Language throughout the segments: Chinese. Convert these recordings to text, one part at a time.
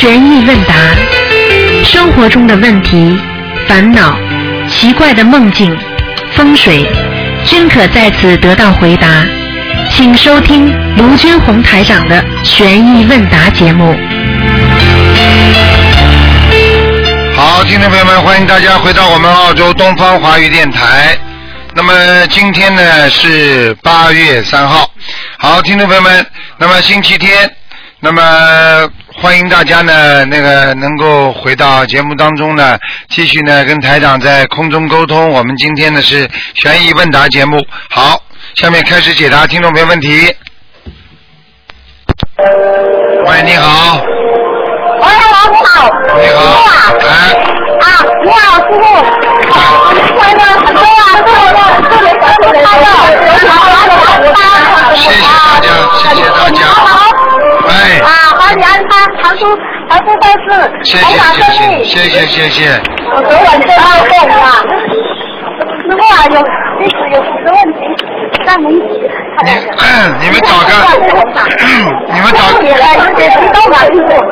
悬疑问答，生活中的问题、烦恼、奇怪的梦境、风水，均可在此得到回答。请收听卢军红台长的悬疑问答节目。好，听众朋友们，欢迎大家回到我们澳洲东方华语电台。那么今天呢是八月三号，好，听众朋友们，那么星期天，那么欢迎大家呢那个能够回到节目当中呢，继续呢跟台长在空中沟通。我们今天呢是悬疑问答节目，好，下面开始解答听众朋友问题。喂，你好，喂，老你好。你好，哎，啊，你好，师傅。啊，快乐很多啊，祝我祝你小兔快乐，有好好的安谢谢大家谢谢大家好。哎啊，欢迎安康，长出长出办事，谢谢台长谢谢。谢谢谢谢，我昨晚真好动啊。师傅啊，有弟子有几个问题，让您你嗯你们找个，嗯你们找也来有点激动啊，师傅。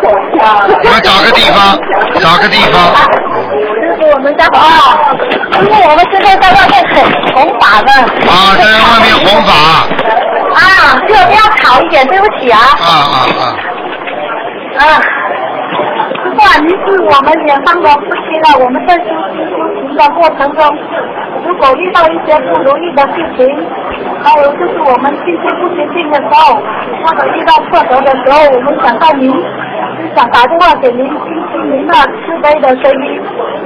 你们找个地方找个地方，师傅，我们家啊，因为我们现在在外面红红法呢。啊在外面红法，啊，就不要吵一点，对不起啊。啊啊啊，啊，师傅啊，您是我们远方的夫妻了，我们在修行修行的过程中，如果遇到一些不如意的事情，还有就是我们心不坚定的时候，或者遇到挫折的时候，我们想到您，想打电话给您，听听您那慈悲的声音，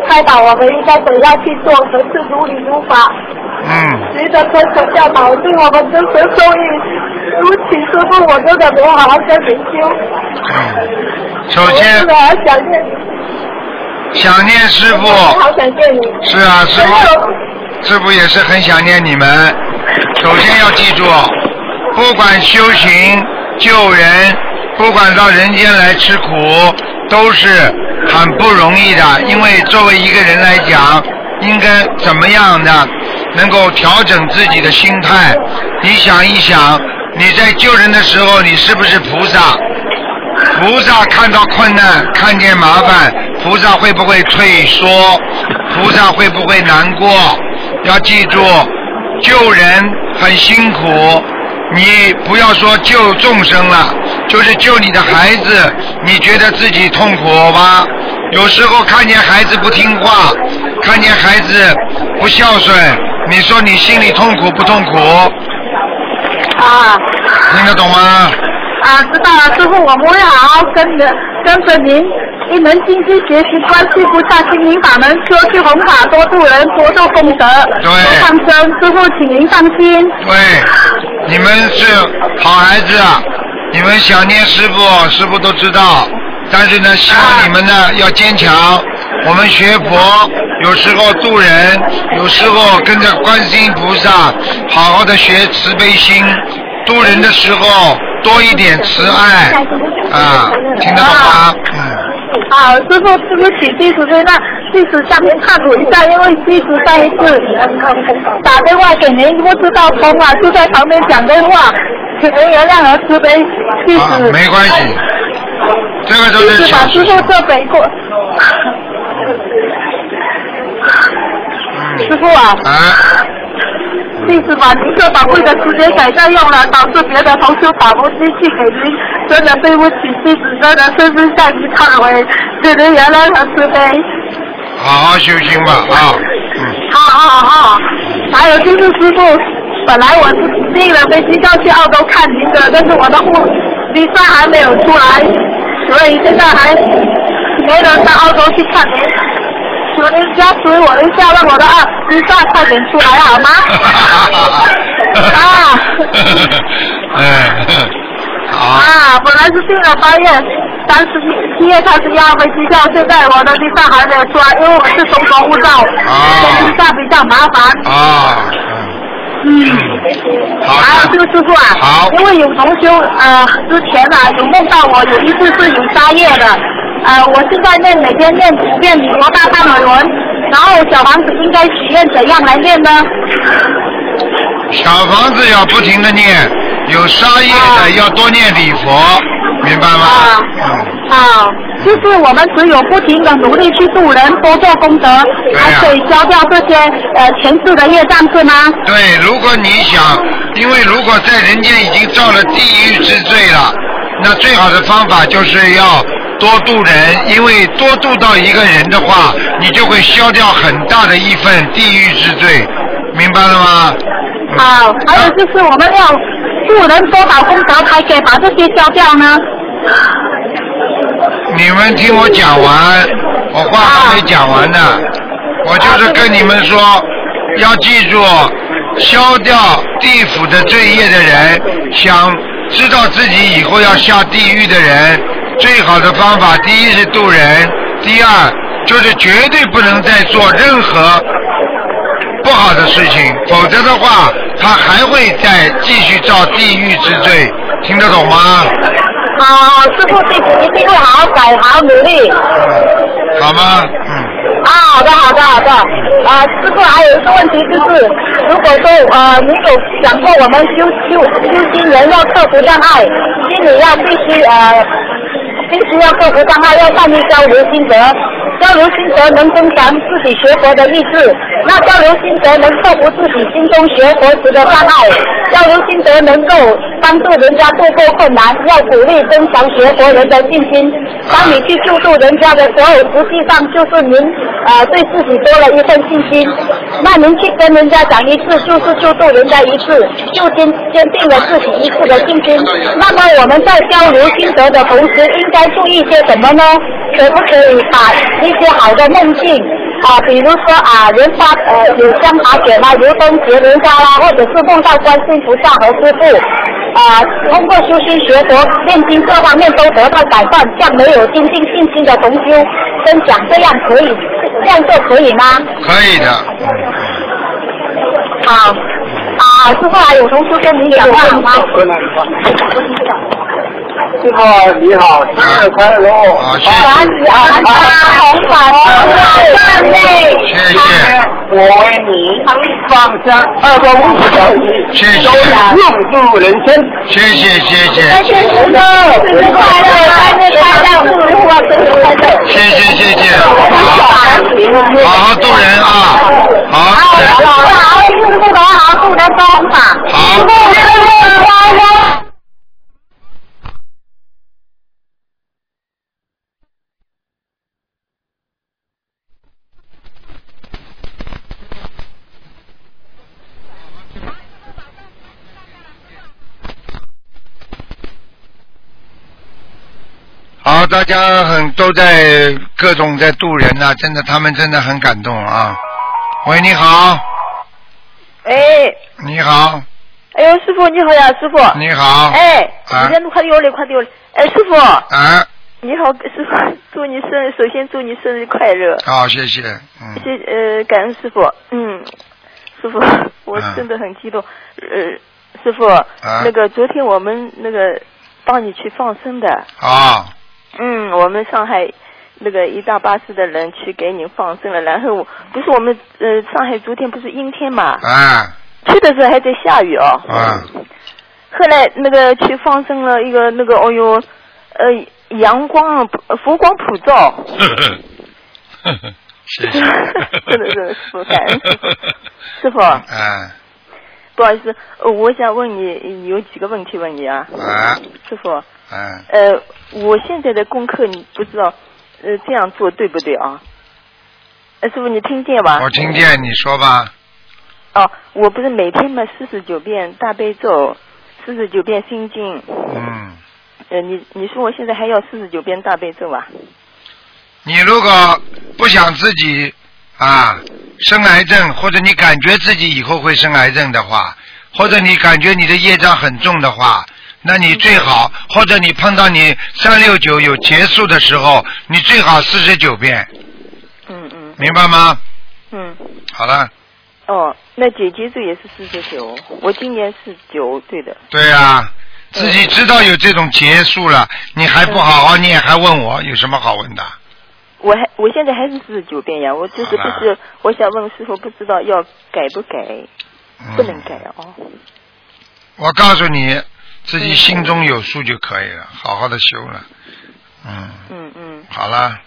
开导我们应该怎样去做，何事如理如法。嗯您的真诚教导对我们真诚受益。对不起，师傅，我真的没有好好跟您修。嗯，首先我好想念你，想念师傅，好想见你。是啊师傅师傅也是很想念你们。首先要记住，不管修行救人，不管到人间来吃苦，都是很不容易的。因为作为一个人来讲，应该怎么样的？能够调整自己的心态。你想一想，你在救人的时候，你是不是菩萨？菩萨看到困难，看见麻烦，菩萨会不会退缩？菩萨会不会难过？要记住，救人很辛苦，你不要说救众生了，就是救你的孩子，你觉得自己痛苦吧？有时候看见孩子不听话，看见孩子不孝顺，你说你心里痛苦不痛苦？啊听得懂吗？啊，知道了，师傅，我们会好好跟着跟着您一门心思学习观世菩萨心灵法门，说去弘法，多度人，多做功德，对多放生。师傅，请您放心。对，你们是好孩子，啊，你们想念师傅，师傅都知道。但是呢，希望你们呢要坚强。我们学佛，有时候渡人，有时候跟着观世音菩萨，好好的学慈悲心。渡人的时候多一点慈爱，啊，听得懂吗？嗯。好，师傅，对不起，弟子在那弟子下面忏悔一下，因为弟子上一次打电话给您不知道通啊，就在旁边讲电话，请您原谅和慈悲，弟啊子。，没关系，这个都弟子是把师傅这北过。师傅啊，啊，弟子把您这宝贵的时间改善用了，导致别的同修打不进去给您，真的对不起，弟子真的深深向您忏悔，请您原谅和慈悲。好好修心吧啊，嗯。好好好，还有就是师傅，本来我是订了飞机要去澳洲看您的，但是我的护离沙还没有出来，所以现在还没能到澳洲去看您。求您加持我一下，让我的二离沙快点出来好吗？啊嗯，好，啊，本来是订了八月三十七月三十一号飞机票，现在我的机票还没有出来，因为我是中国护照，所以离沙比较麻烦。啊，嗯。好啊，这的，个师傅啊，好因为有同修呃之前啊有梦到我有一次是有沙叶的，呃，我是在念每天念五遍礼佛大忏悔文，然后小房子应该许愿怎样来念呢？小房子要不停的念，有杀业的要多念礼佛，明白吗？啊，就是我们只有不停的努力去度人，多做功德，才可以消掉这些呃前世的业障，是吗？对，如果你想，因为如果在人间已经造了地狱之罪了，那最好的方法就是要多度人，因为多度到一个人的话，你就会消掉很大的一份地狱之罪，明白了吗？好，还有就是我们要度人多少功德才可以把这些消掉呢？你们听我讲完，我话还没讲完呢。我就是跟你们说，要记住，消掉地府的罪业的人，想知道自己以后要下地狱的人，最好的方法，第一是渡人，第二就是绝对不能再做任何不好的事情，否则的话，他还会再继续造地狱之罪，听得懂吗？好，师傅弟子一定会好好改，好好努力。嗯好吗？嗯。啊，好的，好的，好的。啊，师傅还有一个问题就是，如果说呃你有想过我们修修修心人要克服障碍，心里要必须呃必须要克服障碍，要善于交流心得，交流心得能增强自己学佛的意志，那交流心得能克服自己心中学佛时的障碍，交流心得能够帮助人家度过困难，要鼓励增强学佛人的信心。当你去救助人家的时候，实际上就是您呃对自己多了一份信心。那您去跟人家讲一次，就是救助人家一次，就坚坚定了自己一次的信心。那么我们在交流心得的同时，应该注意些什么呢？可不可以把一些好的梦境啊，比如说啊，人发呃有香茶卷啊，如灯结莲花啦，或者是梦到观世音菩萨和师傅啊，通过修心学佛、念经各方面都得到改善，像没有精进信心的同修分享，这样可以，这样做可以吗？可以的。好，啊，师傅还有同修跟你讲话好吗？师傅你好，生日快乐！啊，谢感谢，恩安他红法赞美。谢谢，我为你放下二个五十谢谢都能用度人生。谢谢，谢谢，谢谢师傅，生日快乐，生日快乐，祝师傅生日快乐。谢谢，谢谢，好，好好度人啊，好，好，好，师傅的好，祝人多。好师傅生日快乐。好，大家很都在各种在渡人呐、真的，他们真的很感动啊。喂，你好，哎，你好，哎呦，师傅你好呀，师傅。你好，哎，啊你先快丢了，快丢了。哎，师傅，啊，你好，师傅，祝你生日，首先祝你生日快乐。好，谢谢，嗯，谢呃，感恩师傅。嗯，师傅，我嗯真的很激动。呃，师傅，那个昨天我们那个帮你去放生的，好，嗯，我们上海那个一大巴士的人去给你放生了，然后不是我们呃上海昨天不是阴天嘛，啊，去的时候还在下雨哦。啊，后来那个去放生了一个那个，哦哟，呃，阳光普佛光普照，呵呵，呵呵，谢谢，真的是师傅感恩师傅。师傅，啊。不好意思，呃我想问你有几个问题问你啊，啊。师傅，啊，呃，我现在的功课你不知道，呃，这样做对不对啊？呃，师傅你听见吧？我听见你说吧，哦，我不是每天嘛四十九遍大悲咒，四十九遍心经，嗯，呃，你你说我现在还要四十九遍大悲咒啊？你如果不想自己啊生癌症，或者你感觉自己以后会生癌症的话，或者你感觉你的业障很重的话，那你最好，或者你碰到你三六九有结束的时候，你最好四十九遍，嗯嗯明白吗？嗯。好了，哦，那姐姐这也是四十九，我今年是九，对的。对啊，自己知道有这种结束了，你还不好好念，还问我有什么好问的？我还我现在还是四十九遍呀，我就是不是，我想问师傅，不知道要改不改？不能改哦。我告诉你，自己心中有数就可以了，好好的修了。嗯，嗯嗯，好了，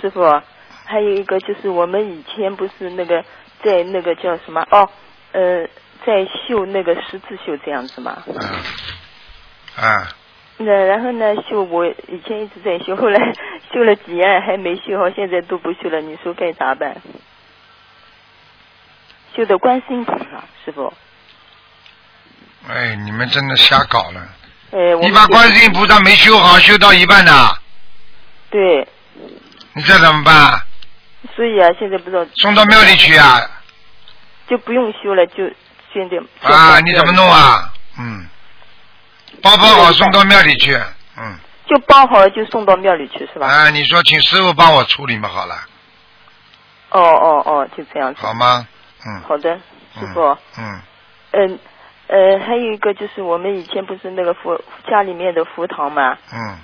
师傅，还有一个就是我们以前不是那个在那个叫什么哦，呃，在绣那个十字绣这样子嘛。嗯，啊，那然后呢，绣我以前一直在绣，后来绣了几年还没绣好，现在都不绣了，你说该咋办？绣的观世音菩萨，师傅。哎，你们真的瞎搞了！哎，我你把观世音菩萨没修好，修到一半的，对，你这怎么办？所以啊，现在不知道送到庙里去啊？就不用修了，就现在啊，你怎么弄？啊？嗯，包包好送到庙里去。嗯，就包好了就送到庙里去是吧？啊，你说请师傅帮我处理嘛，好了，哦哦哦，就这样子。好吗？嗯。好的，师嗯傅。嗯嗯呃，还有一个就是我们以前不是那个佛家里面的佛堂嘛，嗯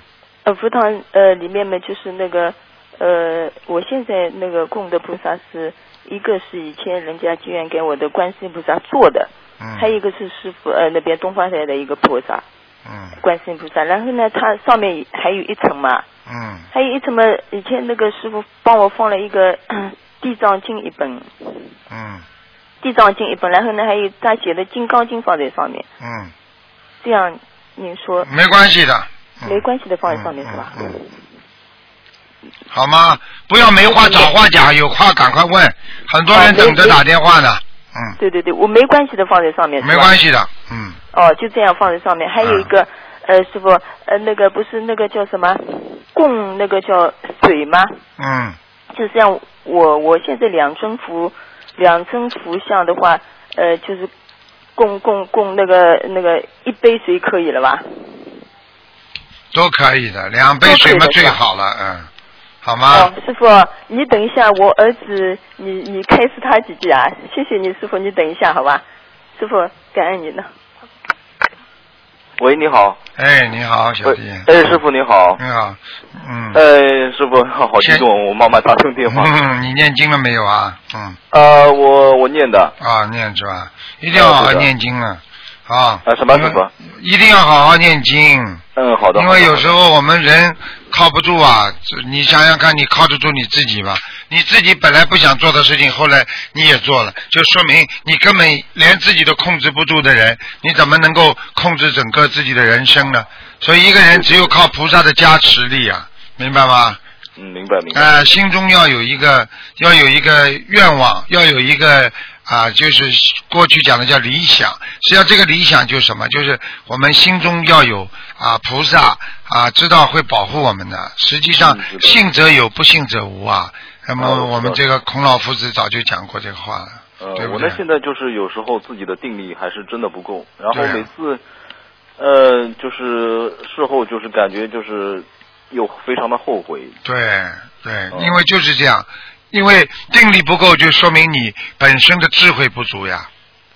呃，佛堂呃里面嘛就是那个呃，我现在那个供的菩萨是一个是以前人家居然给我的观世音菩萨做的，嗯。还有一个是师傅呃那边东方台的一个菩萨嗯观世音菩萨，然后呢它上面还有一层嘛，嗯还有一层嘛以前那个师傅帮我放了一个 地藏经一本，嗯地藏经一本，然后呢还有他写的金刚经放在上面，嗯，这样您说没关系的。嗯没关系的放在上面是吧？嗯好吗？不要没话找话讲，有话赶快问。很多人等着打电话呢。嗯，对对对，我没关系的放在上面，没关。系的。嗯哦，就这样放在上面。还有一个，呃，师傅，呃，那个不是那个叫什么供那个叫水吗？嗯就像我我现在两尊佛两尊佛像的话，呃，就是供供供那个那个一杯水可以了吧？都可以的，两杯水嘛最好了。嗯，好吗哦？，师傅，你等一下，我儿子，你你开示他几句啊？谢谢你，师傅，你等一下，好吧？师傅，感恩你呢。喂，你好。哎，你好，小弟。，哎，师傅你好。你好。嗯。哎，师傅 好激动，我妈妈打通电话。嗯，你念经了没有啊？嗯。呃，我我念的。啊，念是吧？一定要好好念经啊！啊。啊什么师傅一定要好好念经。嗯，好的。因为有时候我们人靠不住啊，你想想看，你靠得住你自己吗？你自己本来不想做的事情，后来你也做了，就说明你根本连自己都控制不住的人，你怎么能够控制整个自己的人生呢？所以一个人只有靠菩萨的加持力啊，明白吗？嗯，明白明白。呃，心中要有一个要有一个愿望，要有一个啊、就是过去讲的叫理想。实际上这个理想就是什么？就是我们心中要有啊菩萨啊，知道会保护我们的。实际上信则有，不信则无啊。那么哦我们这个孔老夫子早就讲过这个话了，呃对，不对我呢？现在就是有时候自己的定力还是真的不够，然后每次，呃，就是事后就是感觉就是又非常的后悔。对对，哦因为就是这样，因为定力不够，就说明你本身的智慧不足呀。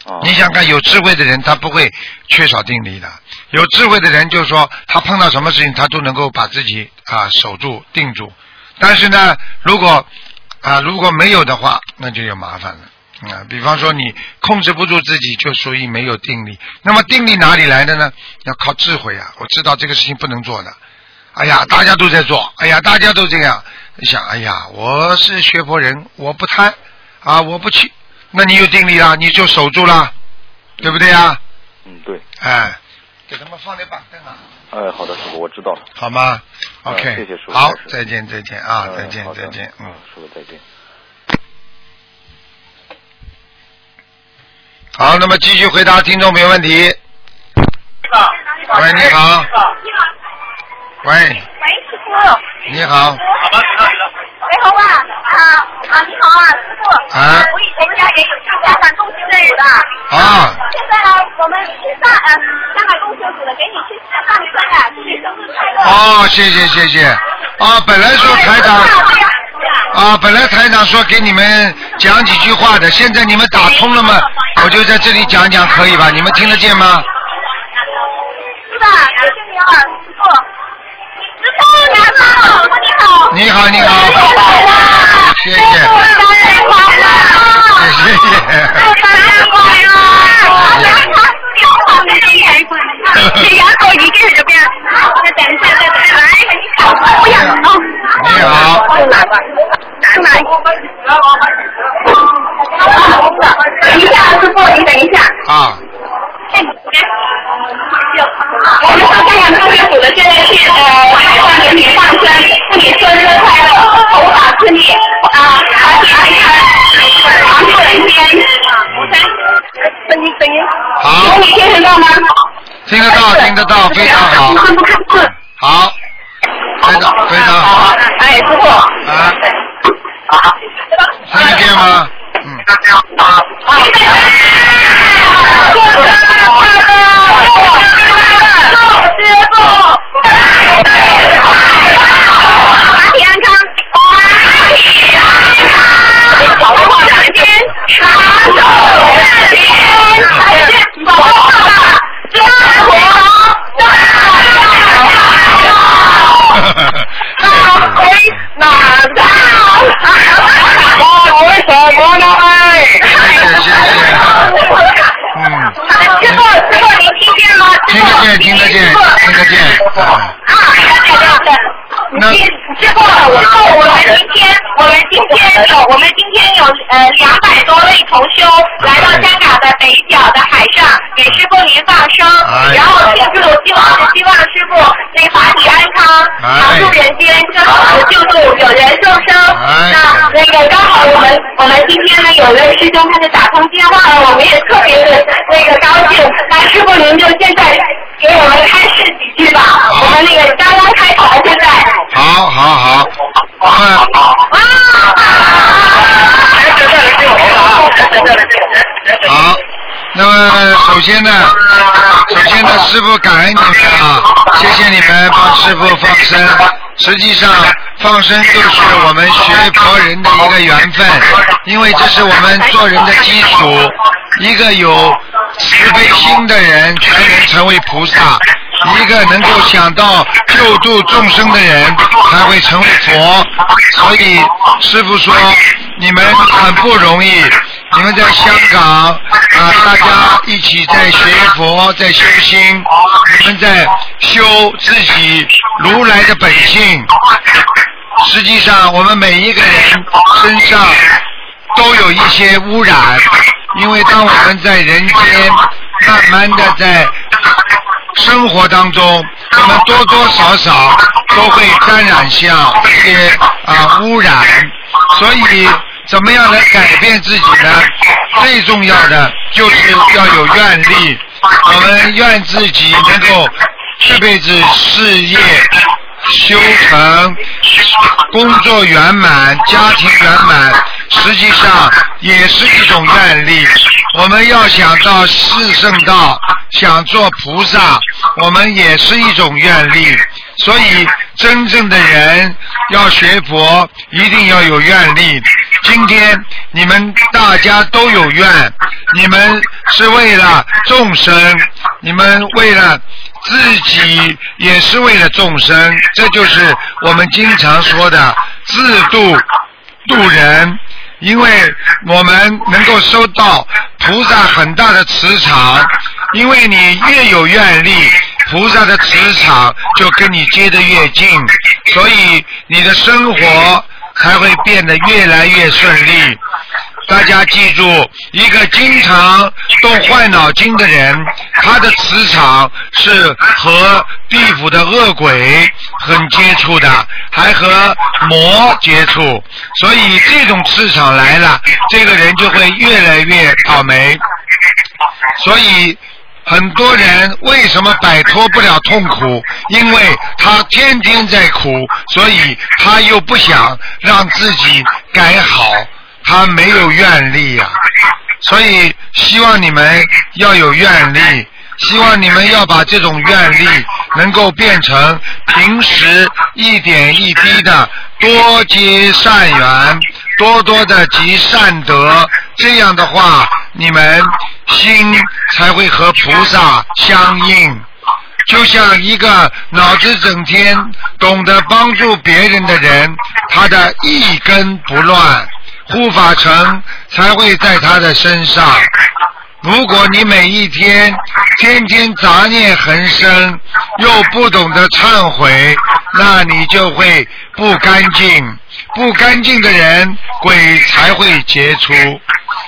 啊。你想看，有智慧的人他不会缺少定力的。有智慧的人就是说，他碰到什么事情他都能够把自己啊守住、定住。但是呢，如果啊如果没有的话，那就有麻烦了。啊，比方说你控制不住自己，就属于没有定力。那么定力哪里来的呢？要靠智慧啊！我知道这个事情不能做的。哎呀，大家都在做，哎呀，大家都这样。你想，哎呀，我是学佛人，我不贪啊，我不去，那你有定力了，你就守住了，对不对呀？嗯，对。哎，给他们放点板凳啊，哎，好的，师傅，我知道了。好吗嗯？OK，谢谢师傅好再见，再见啊，嗯再见再见，嗯。师傅再见。好，那么继续回答听众朋友问题。喂，你好。喂，喂，师傅。你好。喂，好啊，啊啊，你好啊，师傅。啊我以前家也有去香港东修组的。啊现在呢，我们上呃香港东修组的给你去上课呀，祝你生日快乐。哦，谢谢谢谢。啊，本来说台长啊，本来台长说给你们讲几句话的，现在你们打通了吗？我就在这里讲讲，可以吧？你们听得见吗？是的？谢谢你啊，师傅。师傅你好，师傅你你好你好。你好师傅你等一下啊我养我们上香港中央组的现在是呃海上给你放生，祝你生日快乐，头发顺利啊，身体安康，长寿人间。声音声音，好有你听得到吗？听得到，听得到，非常好，好，非常非常好，哎，师傅。啊，听得见吗？嗯，好身体安康，身体安康，保护人间，长寿人间，保护生活，大回南山，我为什么呢？谢谢谢谢，嗯，师傅，师傅，您听见吗？听得见听得见听得见，啊，啊，对对对。那师傅，我们今天，我们今天有，我们今天有呃两百多位同修来到香港的北角的海上，给师傅您放生，哎然后庆祝，希望希望师傅那法体安康，哎常住人间，更好的救助有缘众生。哎那那个刚好我们我们今天呢有位师兄他就打通电话了，我们也特别的那个高兴。那师傅您就现在给我们开示几句首先呢，首先呢，师傅感恩你们啊，谢谢你们帮师傅放生。实际上，放生就是我们学佛人的一个缘分，因为这是我们做人的基础。一个有慈悲心的人才能成为菩萨，一个能够想到救度众生的人才会成为佛。所以师傅说，你们很不容易，你们在香港啊、大家一起在学佛，在修心，你们在修自己如来的本性。实际上，我们每一个人身上都有一些污染，因为当我们在人间慢慢的在生活当中，我们多多少少都会沾染上一些啊污染，所以怎么样来改变自己呢？最重要的就是要有愿力，我们愿自己能够这辈子事业修成，工作圆满，家庭圆满，实际上也是一种愿力。我们要想到四圣道，想做菩萨，我们也是一种愿力。所以，真正的人要学佛，一定要有愿力。今天你们大家都有愿，你们是为了众生，你们为了自己，也是为了众生。这就是我们经常说的自度度人。因为我们能够收到菩萨很大的磁场，因为你越有愿力，菩萨的磁场就跟你接得越近，所以你的生活才会变得越来越顺利。大家记住，一个经常动坏脑筋的人，他的磁场是和地府的恶鬼很接触的，还和魔接触，所以这种磁场来了，这个人就会越来越倒霉。所以很多人为什么摆脱不了痛苦？因为他天天在苦，所以他又不想让自己改好。他没有愿力呀、所以希望你们要有愿力，希望你们要把这种愿力能够变成平时一点一滴的多结善缘，多多的积善德，这样的话，你们心才会和菩萨相应。就像一个脑子整天懂得帮助别人的人，他的一根不乱，护法神才会在他的身上。如果你每一天天天杂念横生，又不懂得忏悔，那你就会不干净。不干净的人，鬼才会结出。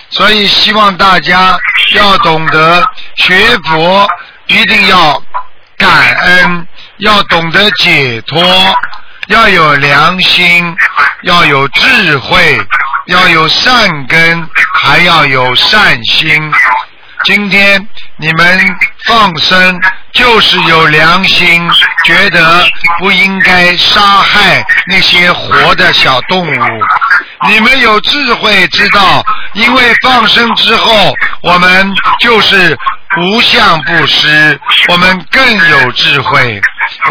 所以希望大家要懂得学佛，一定要感恩，要懂得解脱，要有良心，要有智慧，要有善根，还要有善心。今天你们放生，就是有良心，觉得不应该杀害那些活的小动物。你们有智慧，知道，因为放生之后，我们就是无相布施，我们更有智慧。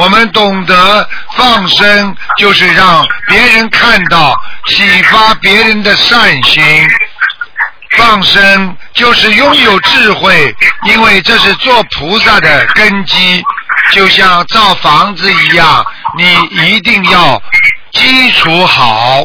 我们懂得放生，就是让别人看到，启发别人的善心。放生就是拥有智慧，因为这是做菩萨的根基，就像造房子一样，你一定要基础好，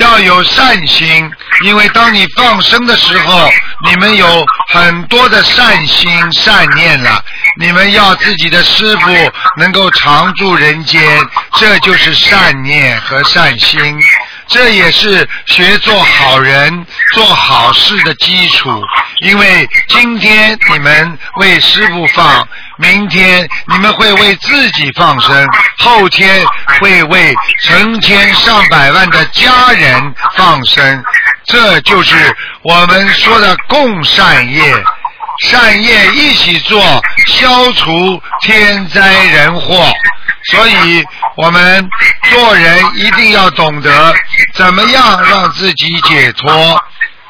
要有善心，因为当你放生的时候，你们有很多的善心善念了，你们要自己的师傅能够常驻人间，这就是善念和善心。这也是学做好人、做好事的基础。因为今天你们为师傅放，明天你们会为自己放生，后天会为成千上百万的家人放生。这就是我们说的共善业。善业一起做，消除天灾人祸。所以，我们做人一定要懂得怎么样让自己解脱。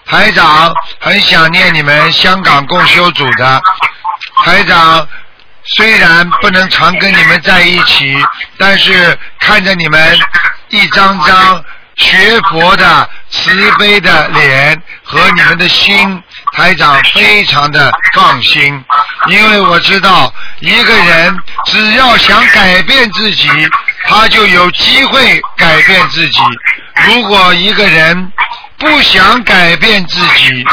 台长很想念你们香港共修组的台长，虽然不能常跟你们在一起，但是看着你们一张张学佛的慈悲的脸和你们的心。台长非常的放心，因为我知道一个人只要想改变自己，他就有机会改变自己；如果一个人不想改变自己，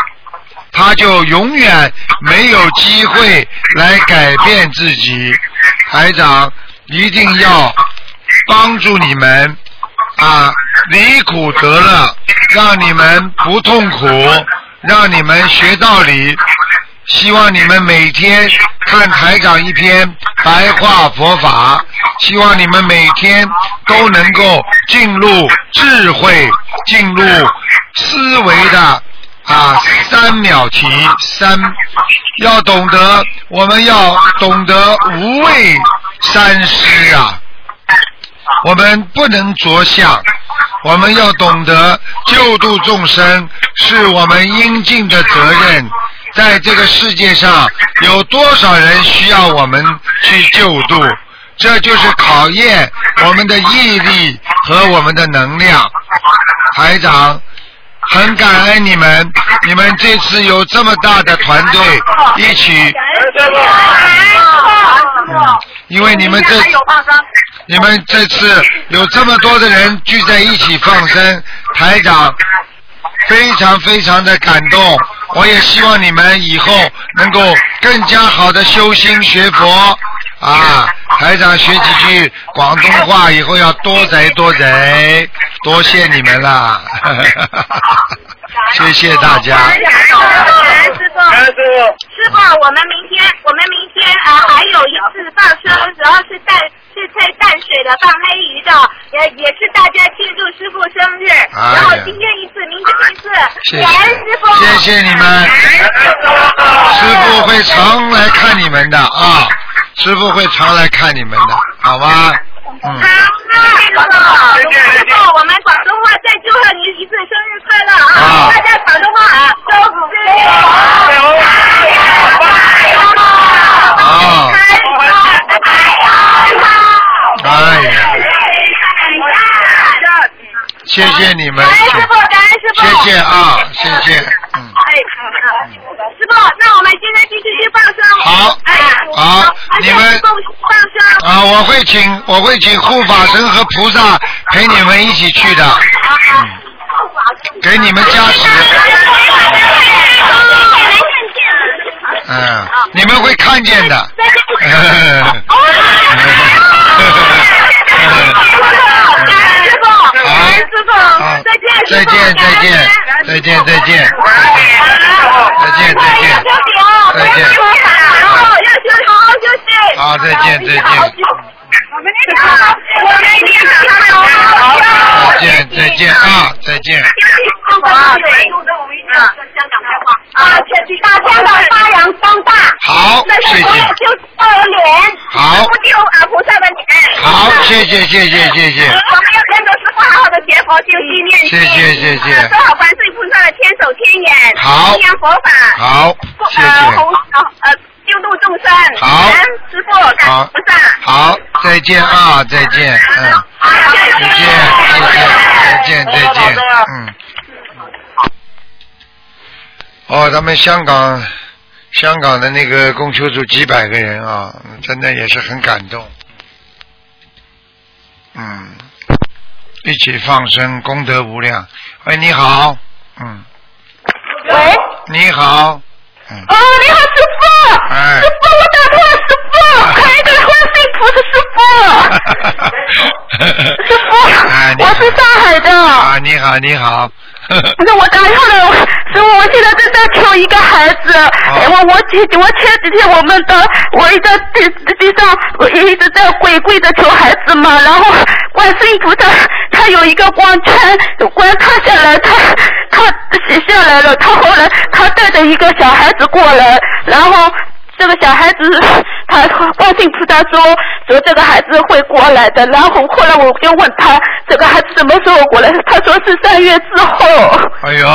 他就永远没有机会来改变自己。台长一定要帮助你们啊，离苦得乐，让你们不痛苦。让你们学道理，希望你们每天看台长一篇白话佛法，希望你们每天都能够进入智慧、进入思维的啊三秒题三，要懂得，我们要懂得无畏三思啊，我们不能着相。我们要懂得救度众生是我们应尽的责任，在这个世界上有多少人需要我们去救度？这就是考验我们的毅力和我们的能量。台长，很感恩你们，你们这次有这么大的团队一起。因为你们这，你们这次有这么多的人聚在一起放生，台长非常非常的感动。我也希望你们以后能够更加好的修心学佛啊！台长学几句广东话，以后要多贼多贼，多谢你们啦。谢谢大家。师傅，师傅，我们明天，我们明天啊还有一次放生，主要是淡是在淡水的放黑鱼的，也也是大家庆祝师傅生日。然后今天一次，明天一次，感恩师傅。谢谢你们。师傅会常来看你们的啊，师傅会常来看你们的，好吗？嗯。好，师傅，我们广东话再祝贺您一次生日快乐啊！大家广东话啊，周师傅，啊。哎呀，谢谢你们，感恩师傅，感恩师傅。谢谢啊，谢谢，嗯。哎，师傅，那我们现在继续去放生。好哎，好你们放生。啊，我会请我会请护法神和菩萨陪你们一起去的，嗯，给你们加持，嗯，你们会看见的，好，再见，再见，再见，再见，再见，再见，再见，休息哦，再见然后要休好好休息。好，再见，再见。我们你好，我们你好，再见，再见啊，再见。啊，对，我们一定要跟香港开话啊，大香港发扬光大。好，谢谢。就报脸，好不丢啊菩萨的脸。好，谢谢，谢谢，谢谢。我们要跟着师傅好好的学佛修心念经，谢谢谢谢呃做好观世菩萨的天手天眼，好弘扬佛法，好，谢呃谢。弘呃呃救度众生，好师傅，感好菩萨，好，再见啊，再见，嗯，再见，再见，再见，再见，嗯。哦，他们香港，香港的那个供修组几百个人啊，真的也是很感动。嗯，一起放生，功德无量。喂，你好，嗯，喂，你好，嗯，哦，你好，师傅，哎。师傅，我打通了，师傅，快一个观世音菩萨，师傅，师傅，我是上海的。啊，你好，你好，那我答应了，师傅，我现在正在求一个孩子。哎我我前我前几天我们的我一直在地地上，我一直在跪跪着求孩子嘛。然后观世音菩萨他有一个光圈，光塌下来，他他写下来了。他后来他带着一个小孩子过来，然后。这个小孩子，他观音菩萨说说这个孩子会过来的，然后后来我就问他这个孩子什么时候过来，他说是三月之后。哎呦，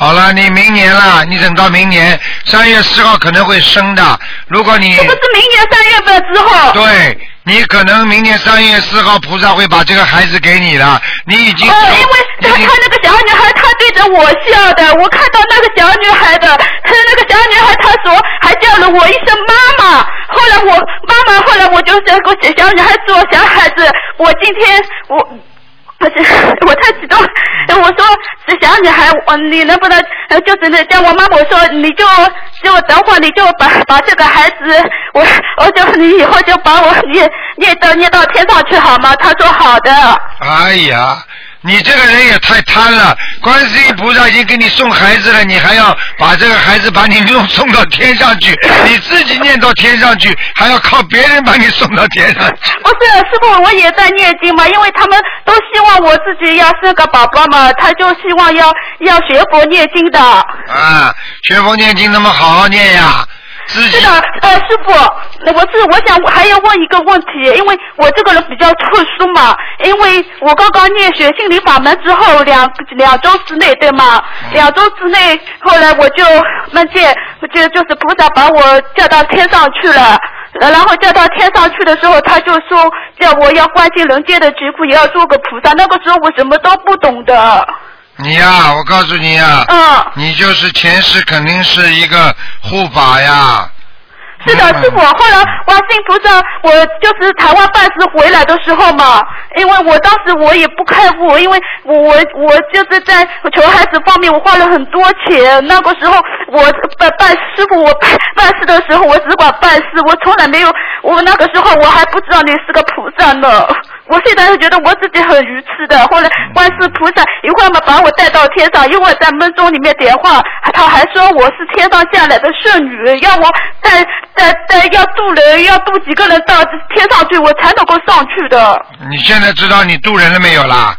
好了，你明年了，你等到明年三月四号可能会生的。如果你这不是明年三月份之后？对你可能明年三月四号菩萨会把这个孩子给你了，你已经哦，因为他他那个小女孩，她对着我笑的，我看到那个小女孩的，她那个小女孩，她说还叫了我一声妈妈。后来我妈妈，后来我就这个小女孩说小孩子，我今天我。不是，我太激动了。我说这小女孩，我你能不能就是那叫我妈，我说你就就等会儿你就把把这个孩子，我我就你以后就把我念念到念到天上去好吗？他说好的。哎呀，你这个人也太贪了！观世音菩萨已经给你送孩子了，你还要把这个孩子把你弄送到天上去，你自己念到天上去，还要靠别人把你送到天上去。不是，师傅，我也在念经嘛，因为他们都希望我自己要生个宝宝嘛，他就希望要要学佛念经的。啊，学佛念经那么好好念呀，是的，呃，师傅，我是我想还要问一个问题，因为我这个人比较特殊嘛，因为我刚刚念学心理法门之后两两周之内，对吗？两周之内，后来我就梦见，就就是菩萨把我叫到天上去了。呃然后叫到天上去的时候，他就说叫我要关心人间的疾苦，也要做个菩萨。那个时候我什么都不懂的，你呀、我告诉你呀、嗯。你就是前世肯定是一个护法呀。是的，嗯师傅。后来观世音菩萨，我就是台湾办事回来的时候嘛，因为我当时我也不开悟，因为我我我就是在求孩子方面我花了很多钱。那个时候我办办师傅，我办办事的时候我只管办事，我从来没有，我那个时候我还不知道你是个菩萨呢。我现在就觉得我自己很愚痴的。后来观世菩萨一会儿嘛把我带到天上，一会儿在梦中里面点化，他还说我是天上下来的圣女，要我带带带要渡人，要渡几个人到天上去，我才能够上去的。你现在知道你渡人了没有啦？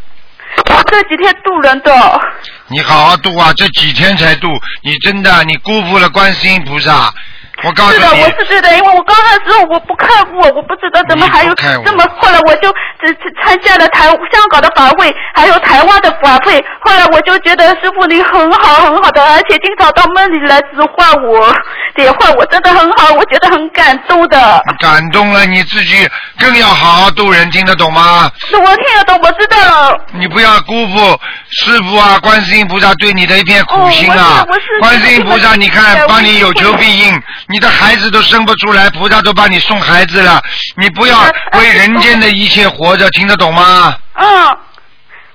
我这几天渡人的，你好好渡啊！这几天才渡，你真的你辜负了观世音菩萨。我告诉你是的，你，我是对的，因为我刚开始我不看悟，我不知道怎么还有这么，后来我就只只参加了台香港的法会，还有台湾的法会，后来我就觉得师傅你很好很好的，而且经常到梦里来指唤我，点化我，真的很好，我觉得很感动的。感动了你自己，更要好好度人，听得懂吗？是我听得懂，我知道。你不要辜负师傅啊，观世音菩萨对你的一片苦心啊！观世音菩萨，你看帮你有求必应，你的孩子都生不出来，菩萨都帮你送孩子了，你不要为人间的一切活着，听得懂吗？嗯，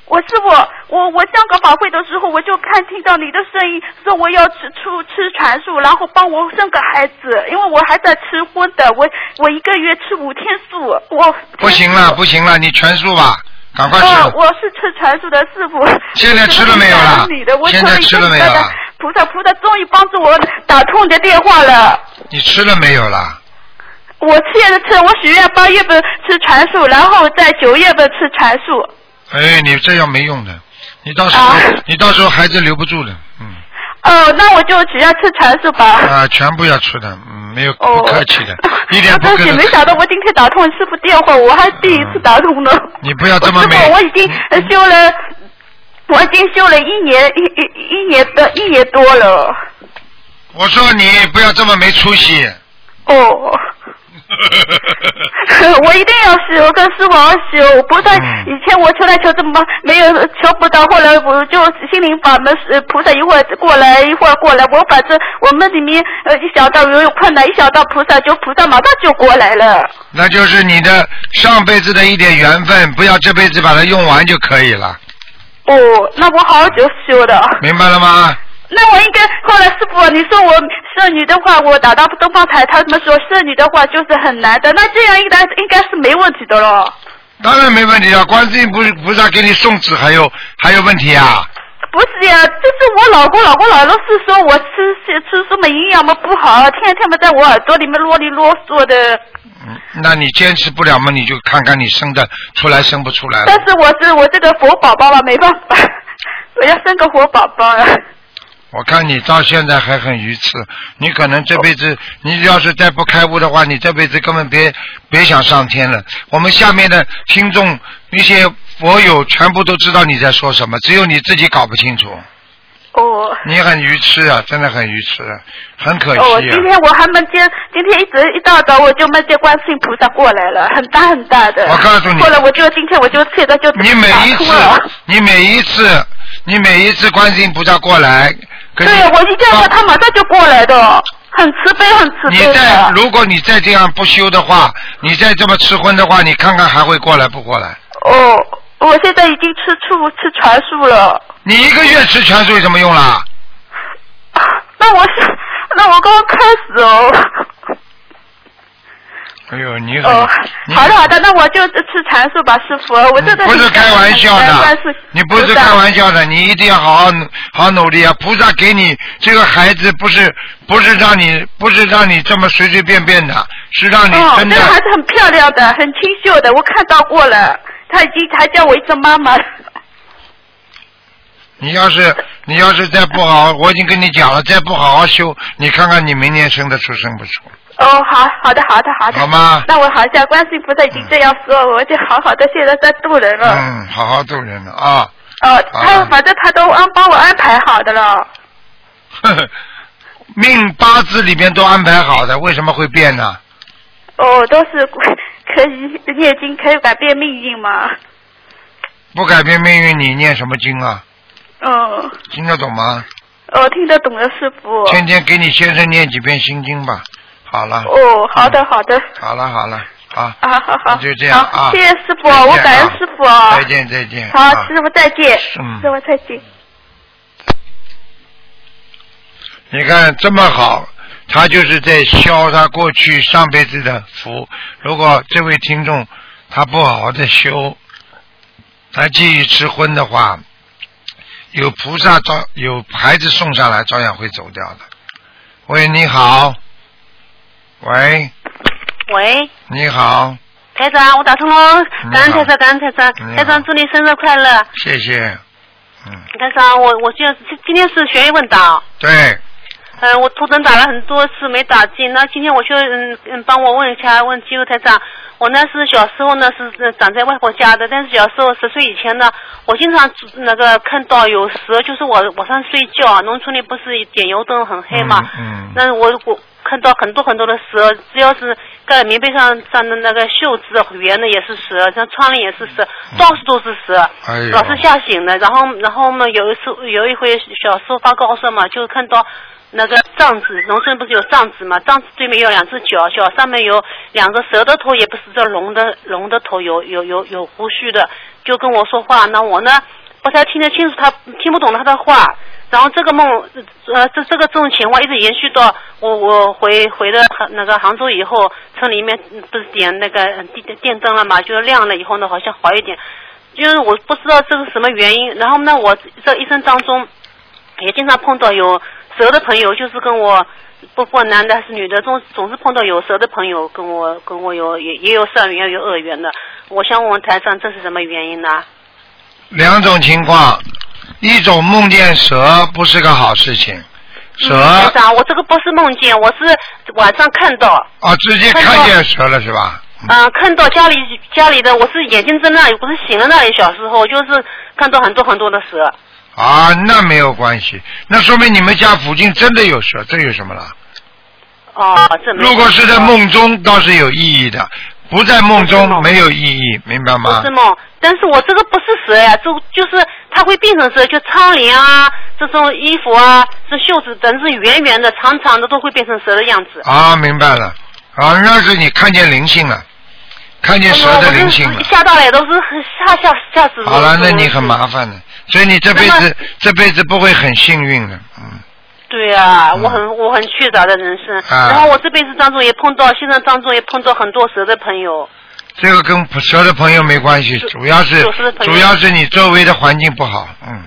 我师傅，我我香港法会的时候，我就看听到你的声音，说我要吃出吃全素，然后帮我生个孩子，因为我还在吃荤的，我我一个月吃五天素，我不行了，不行了，你全素吧，赶快吃。哦，我是吃全素的师傅。现在吃了没有啦你的，我现在吃了没有啦菩萨菩萨终于帮助我打通你的电话了。你吃了没有啦？我七月份吃，我许愿八月份吃全素，然后在九月份吃全素。哎，你这样没用的，你到时候、啊你到时候孩子留不住的，嗯，哦，那我就只要吃全素吧。啊，全部要吃的，嗯，没有哦，不客气的，一点不客气。没想到我今天打通师傅电话，我还第一次打通呢。你不要这么美师傅，我已经呃修了，我已经修了一年一一一年的一年多了。我说你不要这么没出息。哦。我一定要修，跟师傅要修，不但嗯以前我求来求这么没有求不到，后来我就心灵法门是菩萨一会儿过来一会儿过来，我反正我们里面呃一想到有有困难，一想到菩萨就菩萨马上就过来了。那就是你的上辈子的一点缘分，不要这辈子把它用完就可以了，哦，那我好久修的。明白了吗？那我应该后来师傅，你说我剩女的话，我打到东方台，他们说剩女的话就是很难的，那这样应该应该是没问题的喽。当然没问题啊，观世音菩菩萨给你送纸还有还有问题啊？不是呀，就是我老公，老公老是说我吃吃吃什么营养嘛不好，天天嘛在我耳朵里面啰里啰嗦的。嗯，那你坚持不了嘛，你就看看你生的出来生不出来了。但是我是我这个佛宝宝嘛，没办法，我要生个活宝宝啊。我看你到现在还很愚痴，你可能这辈子，你要是再不开悟的话，你这辈子根本别别想上天了。我们下面的听众一些佛友全部都知道你在说什么，只有你自己搞不清楚。哦。你很愚痴啊，真的很愚痴，很可惜。今天我还梦见，今天一直一大早我就梦见观世音菩萨过来了，很大很大的。我告诉你过来我就今天我就现在就你每一次你每一次，你每一次观世音菩萨过来，对我一见到他马上就过来的，很慈悲很慈悲你。再如果你再这样不修的话，你再这么吃荤的话，你看看还会过来不过来？哦，我现在已经吃素吃全素了。你一个月吃全素有什么用啦？那我是，那我刚刚开始哦。哎呦，你好，哦，你好的好的，那我就吃长素吧，师傅。我真的不是开玩笑的你不是开玩笑的，你一定要好好努好好努力啊！菩萨给你这个孩子，不是不是让你不是让你这么随随便便的，是让你哦，真的这个孩子很漂亮的，很清秀的，我看到过了。他已经还叫我一声妈妈。你要是你要是再不好，我已经跟你讲了，再不好好修，你看看你明年生的出生不出？哦，好好的好的好的。好吗那我好像观世音菩萨已经这样说，我就好好的现在在渡人了。嗯，好好度人了啊！哦，好他反正他都安帮我安排好的了。呵呵，命八字里面都安排好的，为什么会变呢？哦，都是可以念经，可以改变命运嘛。不改变命运，你念什么经啊？哦，听得懂吗？哦，听得懂的师傅。天天给你先生念几遍心经吧。好了。哦，好的好的。好了好了，好。啊，好好。那就这样啊。谢谢师傅，我感恩啊师傅啊。再见再见。好，啊师傅再见。嗯师傅再见。你看这么好，他就是在消他过去上辈子的福。如果这位听众他不好好的修，他继续吃荤的话，有菩萨照有孩子送上来，照样会走掉的。喂，你好。喂，喂，你好，台长，我打通了，你好。感恩台长，感恩台长，台长祝你生日快乐。谢谢。嗯。台长，我我今今天是学业问答，对，嗯、我图腾打了很多次没打进，那今天我就嗯嗯帮我问一下问机构台长，我呢是小时候呢是是长在外婆家的，但是小时候十岁以前呢，我经常那个看到有蛇，就是我晚上睡觉，农村里不是点油灯很黑嘛，嗯，那我我看到很多很多的蛇，只要是盖棉被上上的那个袖子圆的也是蛇，像窗帘也是蛇，到处都是蛇，哎老是吓醒的。然后然后嘛，有一次有一回小时候发高烧嘛，就看到那个帐子，农村不是有帐子嘛，帐子对面有两只脚，脚上面有两个蛇的头，也不是这龙的龙的头，有有有有胡须的，就跟我说话。那我呢不太听得清楚他，听不懂他的话。然后这个梦，呃，这这个这种情况一直延续到我我回回了杭那个杭州以后，村里面不是点那个电电灯了嘛，就亮了以后呢，好像好一点。就是我不知道这是什么原因，然后呢，我这一生当中也经常碰到有蛇的朋友，就是跟我不管男的还是女的，总总是碰到有蛇的朋友跟我跟我有也也有善缘也有恶缘的。我想问问台上这是什么原因呢？两种情况，一种梦见蛇不是个好事情，蛇我这个不是梦见，我是晚上看到。啊，直接看见蛇了是吧？嗯、看到家里家里的，我是眼睛睁那里，不是醒了那里。小时候就是看到很多很多的蛇。啊，那没有关系，那说明你们家附近真的有蛇，这有什么了？哦，这没如果是在梦中，倒是有意义的；不在梦中没有意义，明白吗不是？梦，但是我这个不是蛇呀，就就是它会变成蛇，就窗帘啊，这种衣服啊，这袖子等是圆圆的、长长的，都会变成蛇的样子。啊，明白了。啊，那是你看见灵性了，看见蛇的灵性了。吓到了，都是很吓吓吓死我。好了，那你很麻烦的，所以你这辈子这辈子不会很幸运的，嗯。对啊，我很我很缺杂的人生，啊然后我这辈子当中也碰到，现在当中也碰到很多蛇的朋友。这个跟蛇的朋友没关系，主要是主要是你周围的环境不好，嗯。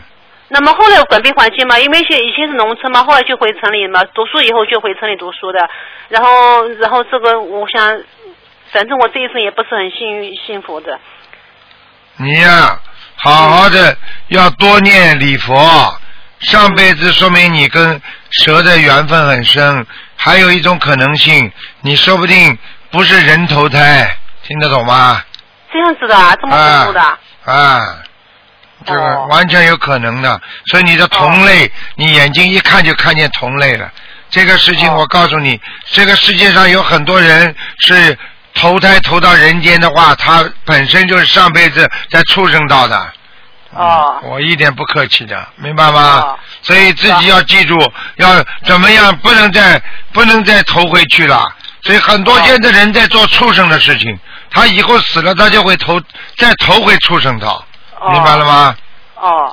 那么后来我改变环境嘛，因为以前以前是农村嘛，后来就回城里嘛，读书以后就回城里读书的，然后然后这个我想，反正我这一生也不是很幸运幸福的。你呀、好好的要多念礼佛。上辈子说明你跟蛇的缘分很深，还有一种可能性，你说不定不是人投胎，听得懂吗？这样子的啊，这么恐怖的啊，啊，这个哦完全有可能的。所以你的同类，你眼睛一看就看见同类了。这个事哦情我告诉你，这个世界上有很多人是投胎投到人间的话，他本身就是上辈子在畜生道的。哦我一点不客气的，明白吗？哦所以自己要记住，要怎么样，不能再不能再投回去了。所以很多哦现在人在做畜生的事情，他以后死了，他就会投再投回畜生道，哦明白了吗？哦，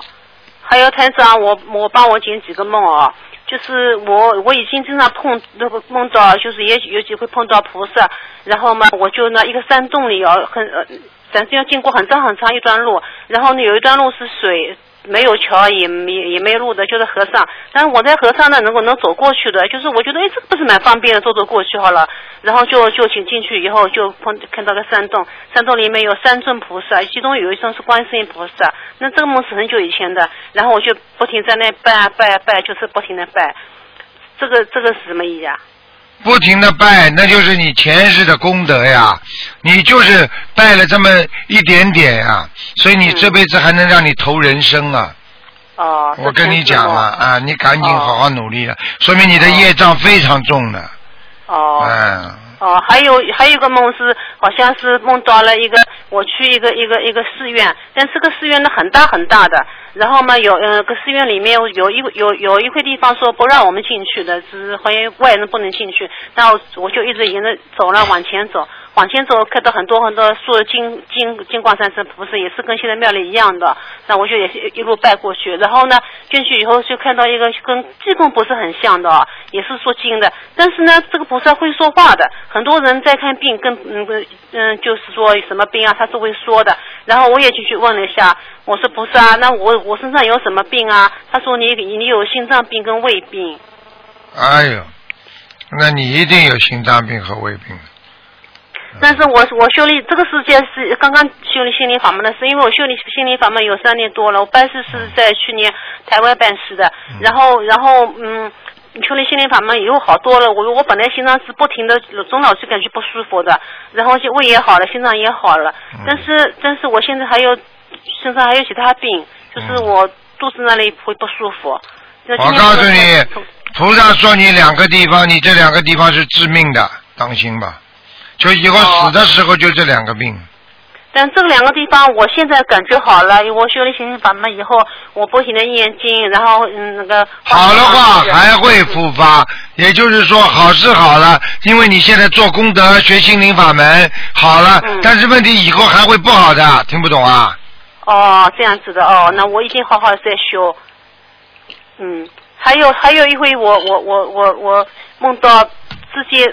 还有台长，我我帮我解几个梦哦，就是我我已经经常碰那个梦到，就是也有机会碰到菩萨，然后嘛，我就那一个山洞里哦，很呃，反正要经过很长很长一段路，然后呢有一段路是水。没有桥，也没也没路的，就是河上。但是我在河上呢，能够能走过去的，就是我觉得，哎，这个不是蛮方便的，走走过去好了。然后就就进进去以后，就碰看到个山洞，山洞里面有三尊菩萨，其中有一尊是观世音菩萨。那这个梦是很久以前的，然后我就不停在那拜啊拜啊拜，就是不停的拜。这个这个是什么意义啊？不停的拜，那就是你前世的功德呀。你就是拜了这么一点点呀，所以你这辈子还能让你投人生啊。哦，我跟你讲了了。啊，你赶紧好好努力了，说明你的业障非常重的。哦。嗯，哦，还有还有一个梦是，好像是梦到了一个我去一个一个一个寺院，但这个寺院呢很大很大的，然后嘛有呃个寺院里面有一有有一块地方说不让我们进去的，是好像外人不能进去，那我就一直沿着走了往前走，往前走看到很多很多树金金金光闪闪菩萨，也是跟现在庙里一样的，那我就也是一路拜过去，然后呢进去以后就看到一个跟济公不是很像的，也是说经的，但是呢这个菩萨会说话的，很多人在看病跟嗯嗯就是说什么病啊，他是会说的，然后我也进去问了一下，我说菩萨，那我我身上有什么病啊？他说你你有心脏病跟胃病。哎呦，那你一定有心脏病和胃病。但是我我修理这个世界是刚刚修理心灵法门的是，因为我修理心灵法门有三年多了，我拜师是在去年台湾办事的，然后然后嗯。修理心灵法门以后好多了，我我本来心脏是不停的，总老是感觉不舒服的，然后就胃也好了，心脏也好了，但是但是我现在还有身上还有其他病，就是我肚子那里会不舒服。我告诉你，菩萨说你两个地方，你这两个地方是致命的，当心吧。就以后死的时候就这两个病。但这两个地方，我现在感觉好了，我修了心灵法门以后，我不停的念经，然后嗯那个。好的话还会复发，也就是说好是好了，因为你现在做功德学心灵法门好了，嗯但是问题以后还会不好的，听不懂啊？哦，这样子的哦，那我一定好好再修。嗯，还有还有一回我，我我我我梦到自己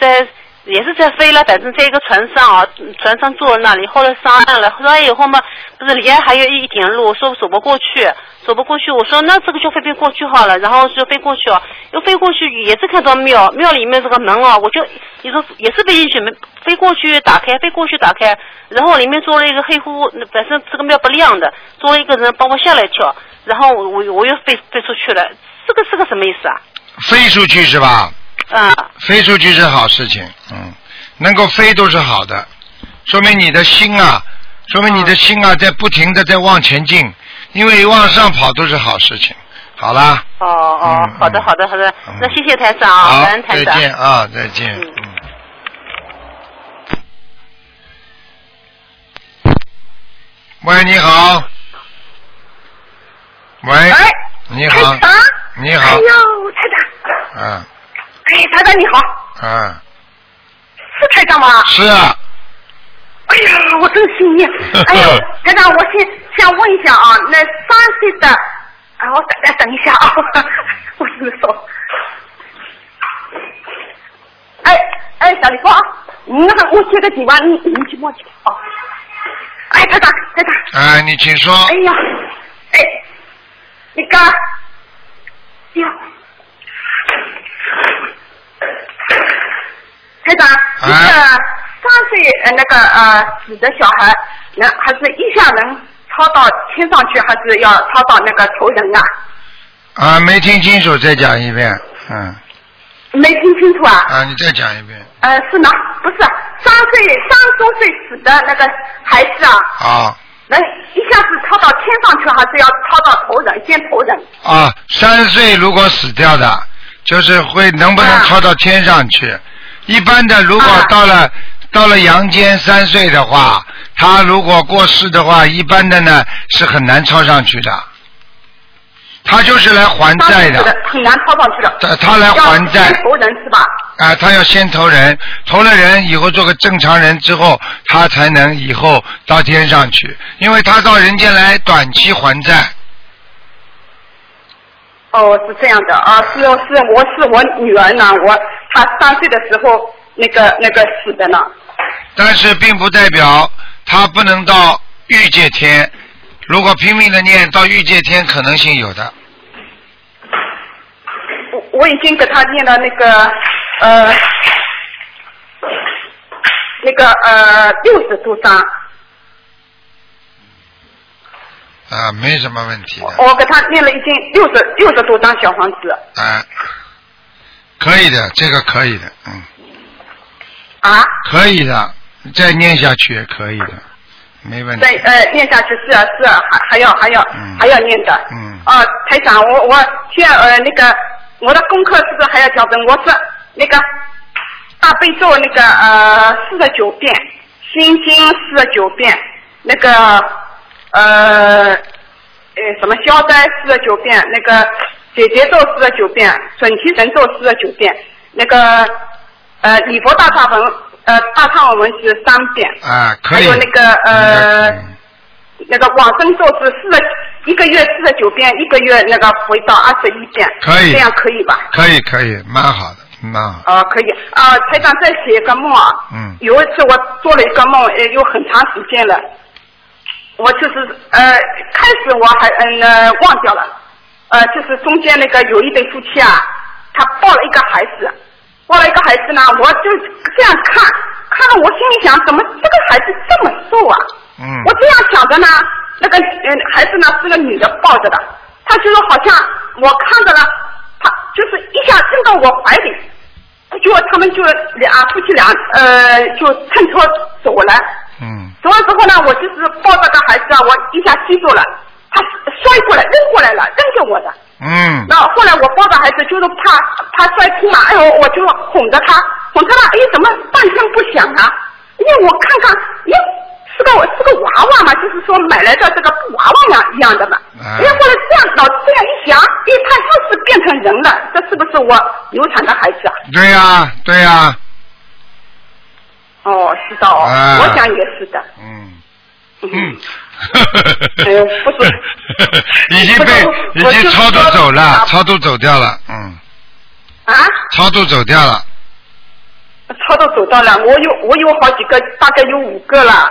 在也是在飞了，反正在一个船上啊，船上坐那里，后来上岸了，上岸以后嘛，不是离还有一点路，说走不过去，走不过去，我说那这个就飞飞过去好了，然后就飞过去哦，又飞过去，也是看到庙，庙里面这个门哦，我就你说也是飞进去，门飞过去打开，飞过去打开，然后里面坐了一个黑乎乎，反正这个庙不亮的，坐了一个人帮我下来跳，然后我我又飞飞出去了，这个是个什么意思啊？飞出去是吧？啊，飞出去是好事情，嗯，能够飞都是好的，说明你的心啊，说明你的心啊在不停的在往前进，因为往上跑都是好事情。好啦，哦哦嗯，好的好的好的，那谢谢台长啊，感恩，台再。见啊，再见。嗯。喂，你好。喂。哎你好你好哎。呦，台长，嗯哎，台长你好，嗯，是台长吗？是啊。哎呀，我真幸运。哎呀，台长，我先想问一下啊，那三岁的，啊，我等等一下啊，我是说，哎哎，小李说啊，你那个我接个电话，你你去摸去啊。哎，台长，台长，哎，你请说。哎呀，哎，那个，哎呀，台长，那个三岁呃那个呃死的小孩，能还是一下能超到天上去，还是要超到那个头人啊？啊，没听清楚，再讲一遍。嗯。没听清楚啊？啊，你再讲一遍。呃，是吗？不是，三岁三周岁死的那个孩子啊，啊能一下子超到天上去，还是要超到头人，先头人？啊，三岁如果死掉的，就是会能不能超到天上去？一般的，如果到了、到了阳间三岁的话，他如果过世的话，一般的呢是很难超上去的。他就是来还债的，很难超上去的。他他来还债要先头人是吧？啊，他要先投人，投了人以后做个正常人之后，他才能以后到天上去，因为他到人间来短期还债。哦，是这样的啊，是是，我是我女儿呢，我她三岁的时候那个那个死的呢。但是并不代表他不能到欲界天。如果拼命的念到欲界天，可能性有的。我我已经给他念了那个呃那个呃六十多张，啊，没什么问题的，我给他念了已经六十六十多张小房子啊，可以的，这个可以的，嗯，啊，可以的，再念下去也可以的，没问题再。呃念下去是啊是啊，还还要还要、还要念的。嗯。啊，台长，我我现在呃那个我的功课是不是还要调整？我是那个大悲咒那个呃四十九遍，心经四十九遍，那个呃呃什么消灾四十九遍，那个解结咒四十九遍，准提神咒四十九遍，那个呃礼佛大忏文呃大忏悔文是三遍。啊，可以。还有那个呃，那个往生咒是四十一个月四十九遍，一个月那个回到二十一遍，可以这样可以吧？可以可以，蛮好的，蛮好。啊、可以啊、台长再写一个梦啊。嗯有一次我做了一个梦，呃，有很长时间了，我就是呃，开始我还嗯、呃、忘掉了，呃，就是中间那个有一对夫妻啊，他抱了一个孩子，抱了一个孩子呢，我就这样看，看了我心里想，怎么这个孩子这么瘦啊？嗯我这样想着呢，那个嗯孩子呢是个女的抱着的，她就是好像我看着了，她就是一下扔到我怀里，就他们就俩夫妻俩呃就乘车走了，嗯走了之后呢，我就是抱着个孩子啊，我一下记住了，他摔过来扔过来了，扔给我的。嗯那后来我抱着孩子，就是怕怕摔哭嘛，哎呦，我就哄着他，哄着他，哎，怎么半天不响啊？因为我看看，哎，是个是个娃娃嘛，就是说买来的这个布娃娃样一样的嘛。啊哎呀，后来这样老这样一想，哎，他像是变成人了，这是不是我流产的孩子啊？对呀、对呀、哦，是的哦，啊我想也是的。嗯。嗯。哎呦，不是，已经被已经超度走了，啊超度走掉了，嗯，啊，超度走掉了，超度走掉了，我有我有好几个，大概有五个了，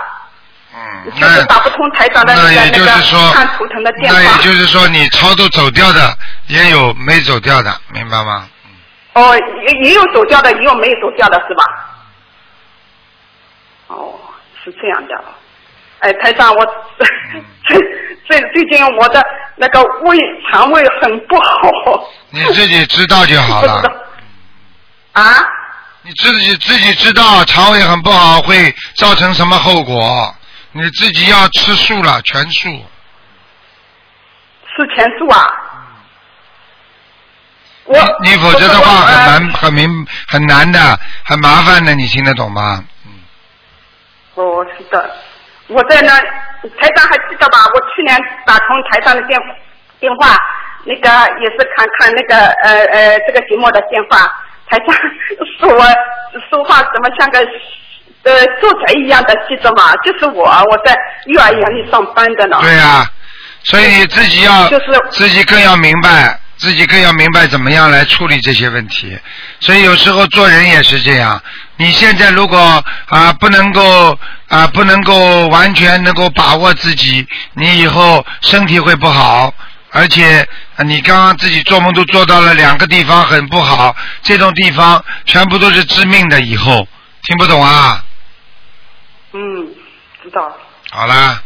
嗯，就是打不通台长的那也那个那就是说个看图腾的电那也。就是说，你超度走掉的也有没走掉的，明白吗？哦，也也有走掉的，也有没有走掉的，是吧？哦，是这样的。哎，台长，我 最最最近我的那个胃肠胃很不好。你自己知道就好了。啊？你自己自己知道肠胃很不好会造成什么后果，你自己要吃素了，全素。吃全素啊？我你否则的话很难很明很难的，很麻烦的，你听得懂吗？嗯哦，是的，我在那台长还记得吧？我去年打通台上的电电话，那个也是看看那个呃呃这个节目的电话，台长 说我说话怎么像个呃做贼一样的，记得吗？就是我，我在幼儿园里上班的呢。对呀、所以你自己要就是、自己更要明白，自己更要明白怎么样来处理这些问题。所以有时候做人也是这样。你现在如果啊不能够啊不能够完全能够把握自己，你以后身体会不好。而且啊你刚刚自己做梦都做到了两个地方很不好，这种地方全部都是致命的。以后听不懂啊？嗯，知道。好啦，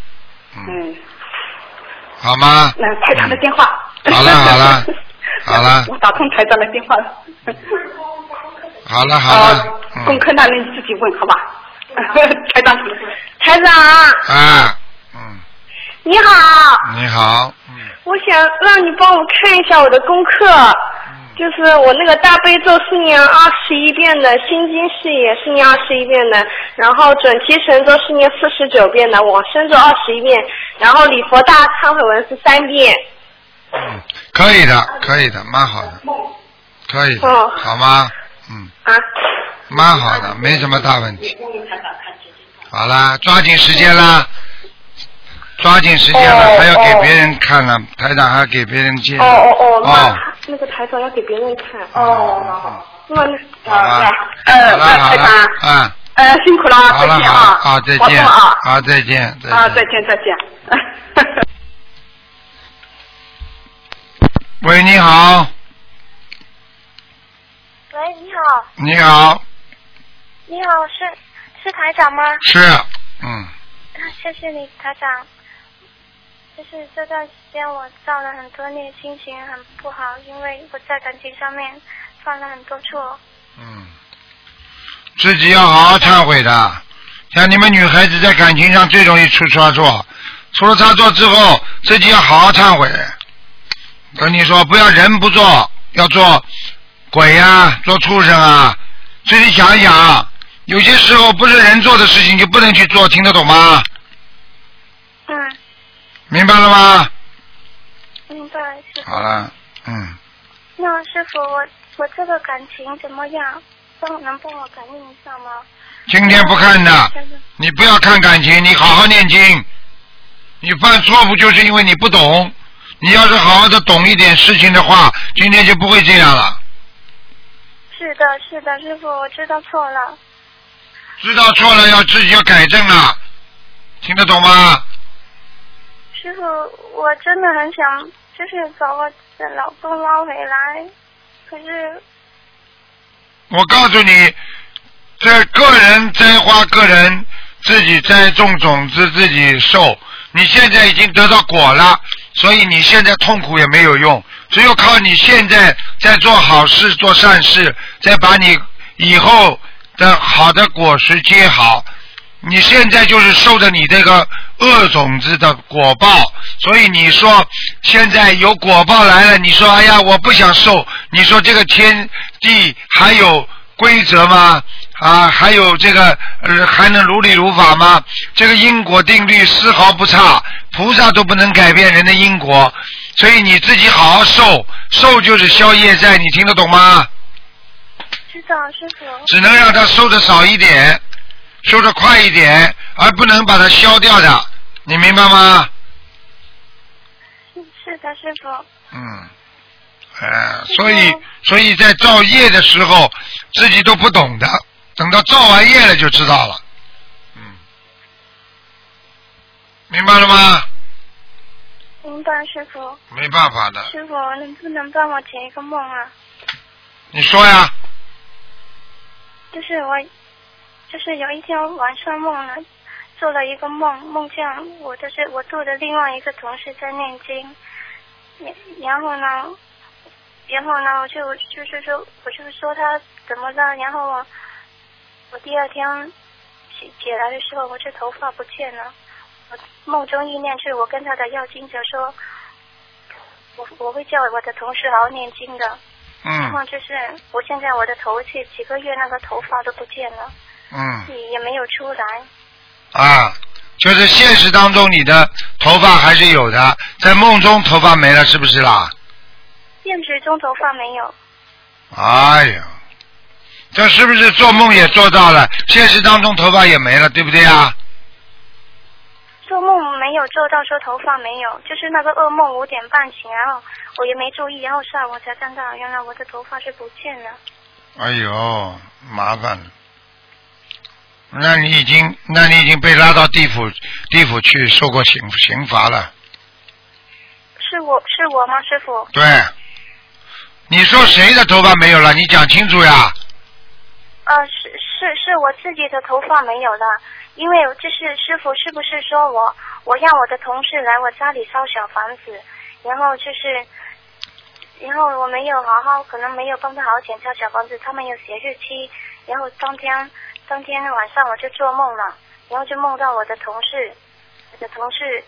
嗯，好吗？那台长的电话。好了好了好了 我打通台长的电话了。好了好了，嗯功课那你自己问好吧？台长，台长，啊，嗯。你好，你好，嗯。我想让你帮我看一下我的功课，就是我那个大悲咒是念二十一遍的，心经是也是念二十一遍的，然后准提神咒是念四十九遍的，往生咒二十一遍，然后礼佛大忏悔文是三遍。嗯可以的，可以的，蛮好的，可以的，哦。好吗？嗯，啊，蛮好的，没什么大问题。好啦，抓紧时间啦，抓紧时间了，哦还要给哦别人看了，台长还要给别人介绍。哦哦哦，那哦那个台长要给别人看。哦，好好。那那好了，呃，那台长，，啊，呃，辛苦了，再见啊，好再见，啊，好，再见，再啊，见。再见再见。喂，你好，好，你好，你好，是是台长吗？是，嗯，啊，谢谢你，台长。就是这段时间我造了很多孽，心情很不好，因为我在感情上面犯了很多错。嗯自己要好好忏悔的。像你们女孩子在感情上最容易出差错，出了差错之后，自己要好好忏悔。跟你说，不要人不做，要做鬼呀、做畜生啊。自己想一想，有些时候不是人做的事情就不能去做，听得懂吗？嗯，明白了吗？明白，师傅。好了，嗯，那师傅，我我这个感情怎么样？帮能帮我感应一下吗？今天不看的，你不要看感情，你好好念经。你犯错误就是因为你不懂，你要是好好的懂一点事情的话，今天就不会这样了。是的，是的，师傅，我知道错了。知道错了要自己要改正了，听得懂吗？师傅，我真的很想，就是把我的老公捞回来，可是我告诉你，这个人栽花，个人自己栽种种子，自己受。你现在已经得到果了，所以你现在痛苦也没有用，只有靠你现在在做好事、做善事，再把你以后的好的果实结好。你现在就是受着你这个恶种子的果报，所以你说现在有果报来了，你说哎呀我不想受，你说这个天地还有规则吗？啊，还有这个呃还能如理如法吗？这个因果定律丝毫不差，菩萨都不能改变人的因果，所以你自己好好受，受就是消业债，你听得懂吗？知道师傅。只能让他收的少一点，收的快一点，而不能把它消掉的，你明白吗？是是的，师傅。嗯，哎，所以所以在造业的时候，自己都不懂的，等到造完业了就知道了。嗯，明白了吗？明白，师傅。没办法的，师傅，能不能帮我解一个梦啊？你说呀。就是我，就是有一天晚上梦了，做了一个梦，梦见我就是我做的另外一个同事在念经，然然后呢，然后呢，我就就是说，我就说他怎么了，然后我我第二天起起来的时候，我这头发不见了，我梦中意念是我跟他的要经者说，我我会叫我的同事好好念经的。然嗯后就是我现在我的头去几个月那个头发都不见了，嗯也也没有出来。啊，就是现实当中你的头发还是有的，在梦中头发没了，是不是啦？现实中头发没有，哎呀，这是不是做梦也做到了？现实当中头发也没了，对不对啊？做梦没有做到说头发没有，就是那个噩梦五点半醒，然后我也没注意，然后下午才看到原来我的头发是不见了。哎呦，麻烦了。那你已经，那你已经被拉到地府，地府去受过刑刑罚了。是我是我吗，师傅？对，你说谁的头发没有了？你讲清楚呀。呃，是是是我自己的头发没有了，因为就是师傅是不是说我我让我的同事来我家里烧小房子，然后就是，然后我没有好好可能没有帮他好好检查小房子，他们有写日期，然后当天当天晚上我就做梦了，然后就梦到我的同事，我的同事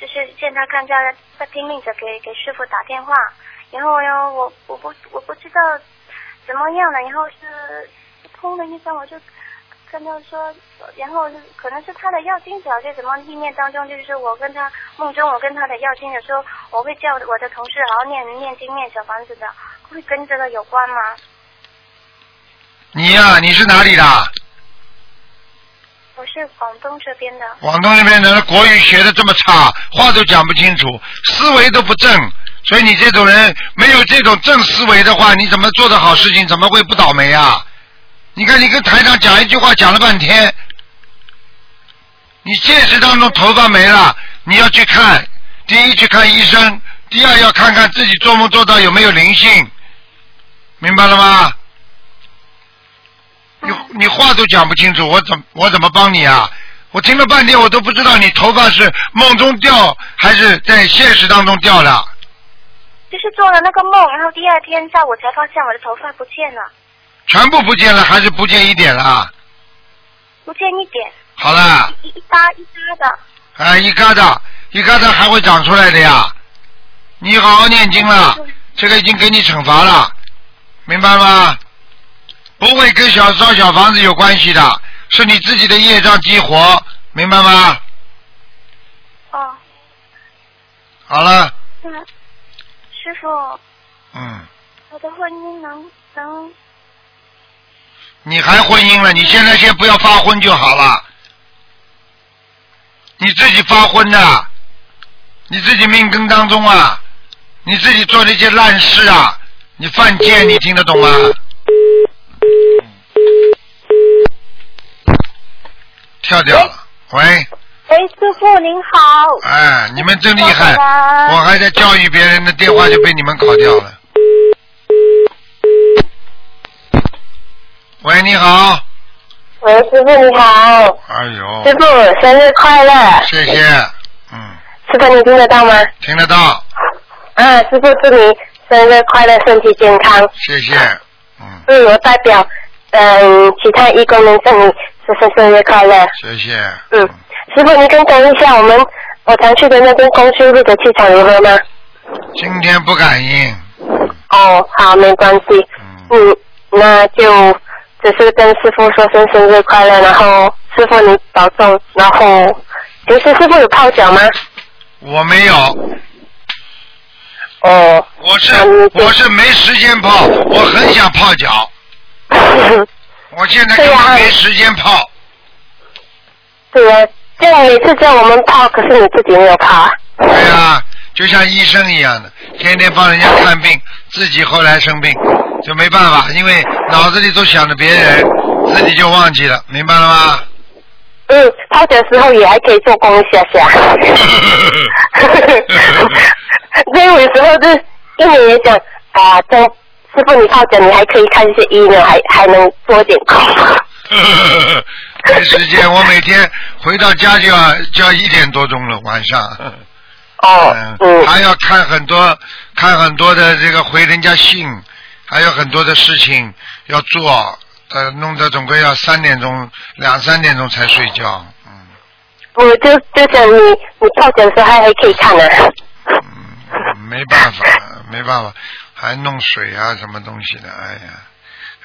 就是见他看家在拼命着给给师傅打电话，然后呢我我不我不知道怎么样了，然后是砰的一声我就跟他说，然后可能是他的要经者就什么意念当中就是我跟他梦中我跟他的要经者说我会叫我的同事好好念念经念小房子的，会跟这个有关吗？你呀、你是哪里的？我是广东这边的。广东这边的国语学的这么差，话都讲不清楚，思维都不正，所以你这种人没有这种正思维的话，你怎么做的好事情怎么会不倒霉啊？你看你跟台长讲一句话讲了半天，你现实当中头发没了，你要去看，第一去看医生，第二要看看自己做梦做到有没有灵性，明白了吗？你你话都讲不清楚，我怎我怎么帮你啊？我听了半天，我都不知道你头发是梦中掉还是在现实当中掉的。就是做了那个梦，然后第二天下午才发现我的头发不见了，全部不见了，还是不见一点了？不见一点，好了，一一搭一疙的。啊，一疙瘩，一疙瘩还会长出来的呀。你好好念经了，这个已经给你惩罚了，明白吗？不会跟小烧小房子有关系的，是你自己的业障激活，明白吗？哦，好了，那师傅，嗯，我的婚姻能能你还婚姻了？你现在先不要发昏就好了。你自己发昏的，你自己命根当中啊，你自己做那些烂事啊，你犯贱，你听得懂吗？跳掉了，喂，喂，师傅您好。哎，你们真厉害我还在教育别人的电话就被你们搞掉了。喂，你好，喂，师傅你好，哎呦，师傅生日快乐。谢谢，嗯师傅你听得到吗？听得到，啊，师傅祝你生日快乐，身体健康。谢谢，嗯，我代表嗯其他义工们祝你师傅生日快乐。谢谢。嗯，师傅您跟讲一下我们我常去的那边公修路的气场如何吗？今天不感应，哦，好，没关系。嗯，那就只是跟师傅说声生日快乐，然后师傅你保重，然后平时师傅有泡脚吗？我没有，哦，我是我是没时间泡，我很想泡脚，我现在根本没时间泡，对啊，这样每次叫我们泡，可是你自己没有泡啊。对啊，就像医生一样的，天天帮人家看病，自己后来生病，就没办法，因为脑子里都想着别人，自己就忘记了，明白了吗？嗯，泡脚的时候也还可以做功一下下。所以 有时候就一年也想啊，这师傅你泡脚，你还可以看一些医呢，还还能多点功。没时间，我每天回到家就要就要一点多钟了，晚上。哦，嗯，还要看很多看很多的这个回人家信，还有很多的事情要做，呃，弄得总归要三点钟两三点钟才睡觉。嗯我就就想你你泡脚的时候还还可以看呢。没办法，没办法，还弄水啊，什么东西的，哎呀，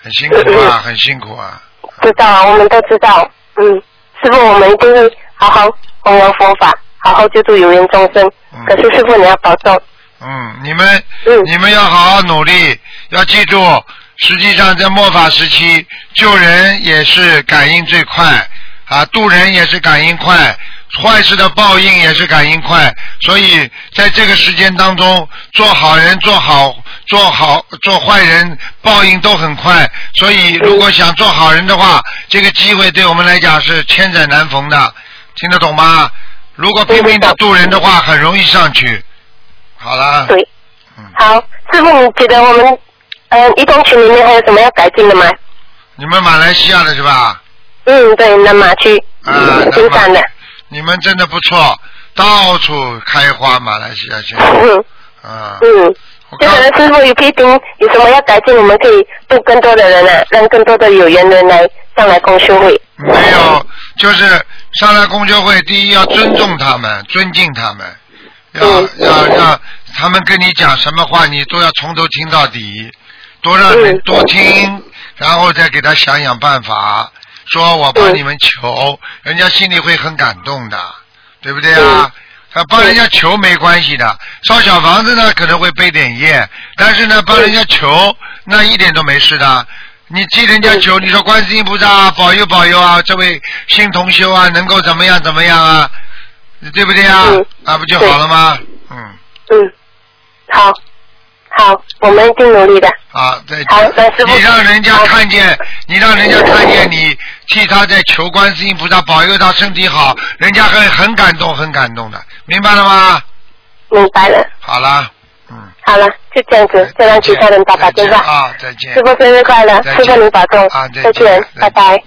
很辛苦啊，很辛苦啊。知道，我们都知道。嗯，师傅，我们一定会好好弘扬佛法，好好救度有缘众生。可是师傅你要保重。嗯，你们，你们要好好努力，要记住，实际上在末法时期，救人也是感应最快，啊，渡人也是感应快。坏事的报应也是感应快，所以在这个时间当中，做好人、做好、做好、做坏人，报应都很快。所以，如果想做好人的话，这个机会对我们来讲是千载难逢的，听得懂吗？如果拼命的渡人的话，很容易上去。好啦。对。好，师傅，你觉得我们嗯，移动群里面还有什么要改进的吗？你们马来西亚的是吧？嗯，对，南马区。啊，金山的。你们真的不错，到处开花，马来西亚现在。嗯。啊。嗯。就可能师傅有批评，有什么要改进，我们可以渡更多的人啊，让更多的有缘人来上来共修会。没有，就是上来共修会，第一要尊重他们，尊敬他们，要要要他们跟你讲什么话，你都要从头听到底，多让人多听，然后再给他想想办法。说我帮你们求，人家心里会很感动的，对不对啊？他帮人家求没关系的，烧小房子呢可能会背点业，但是呢帮人家求那一点都没事的。你替人家求，你说观世音菩萨保佑保佑啊，这位新同修啊能够怎么样怎么样啊，对不对啊？那不就好了吗？嗯。嗯，好。好，我们一定努力的。好，再见。好，那师傅。你让人家看见，你让人家看见你替他在求观世音菩萨保佑他身体好，人家会很感动，很感动的，明白了吗？明白了。好了，嗯。好了，就这样子，再让其他人打打电话。啊，再见。师傅生日快乐，师傅您保重。啊，再见，拜拜。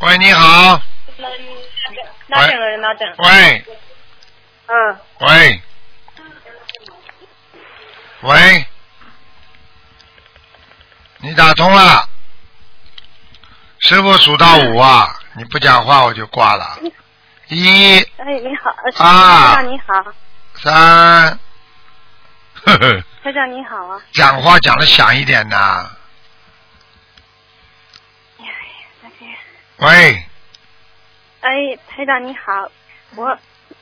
喂，你好。哪等了？哪等？喂。嗯。喂。喂。你打通了。师傅数到五啊！你不讲话我就挂了。一。哎，你好。啊。台长你好。三。呵呵。台长你好啊。讲话讲的响一点呐。喂。哎，台长你好，我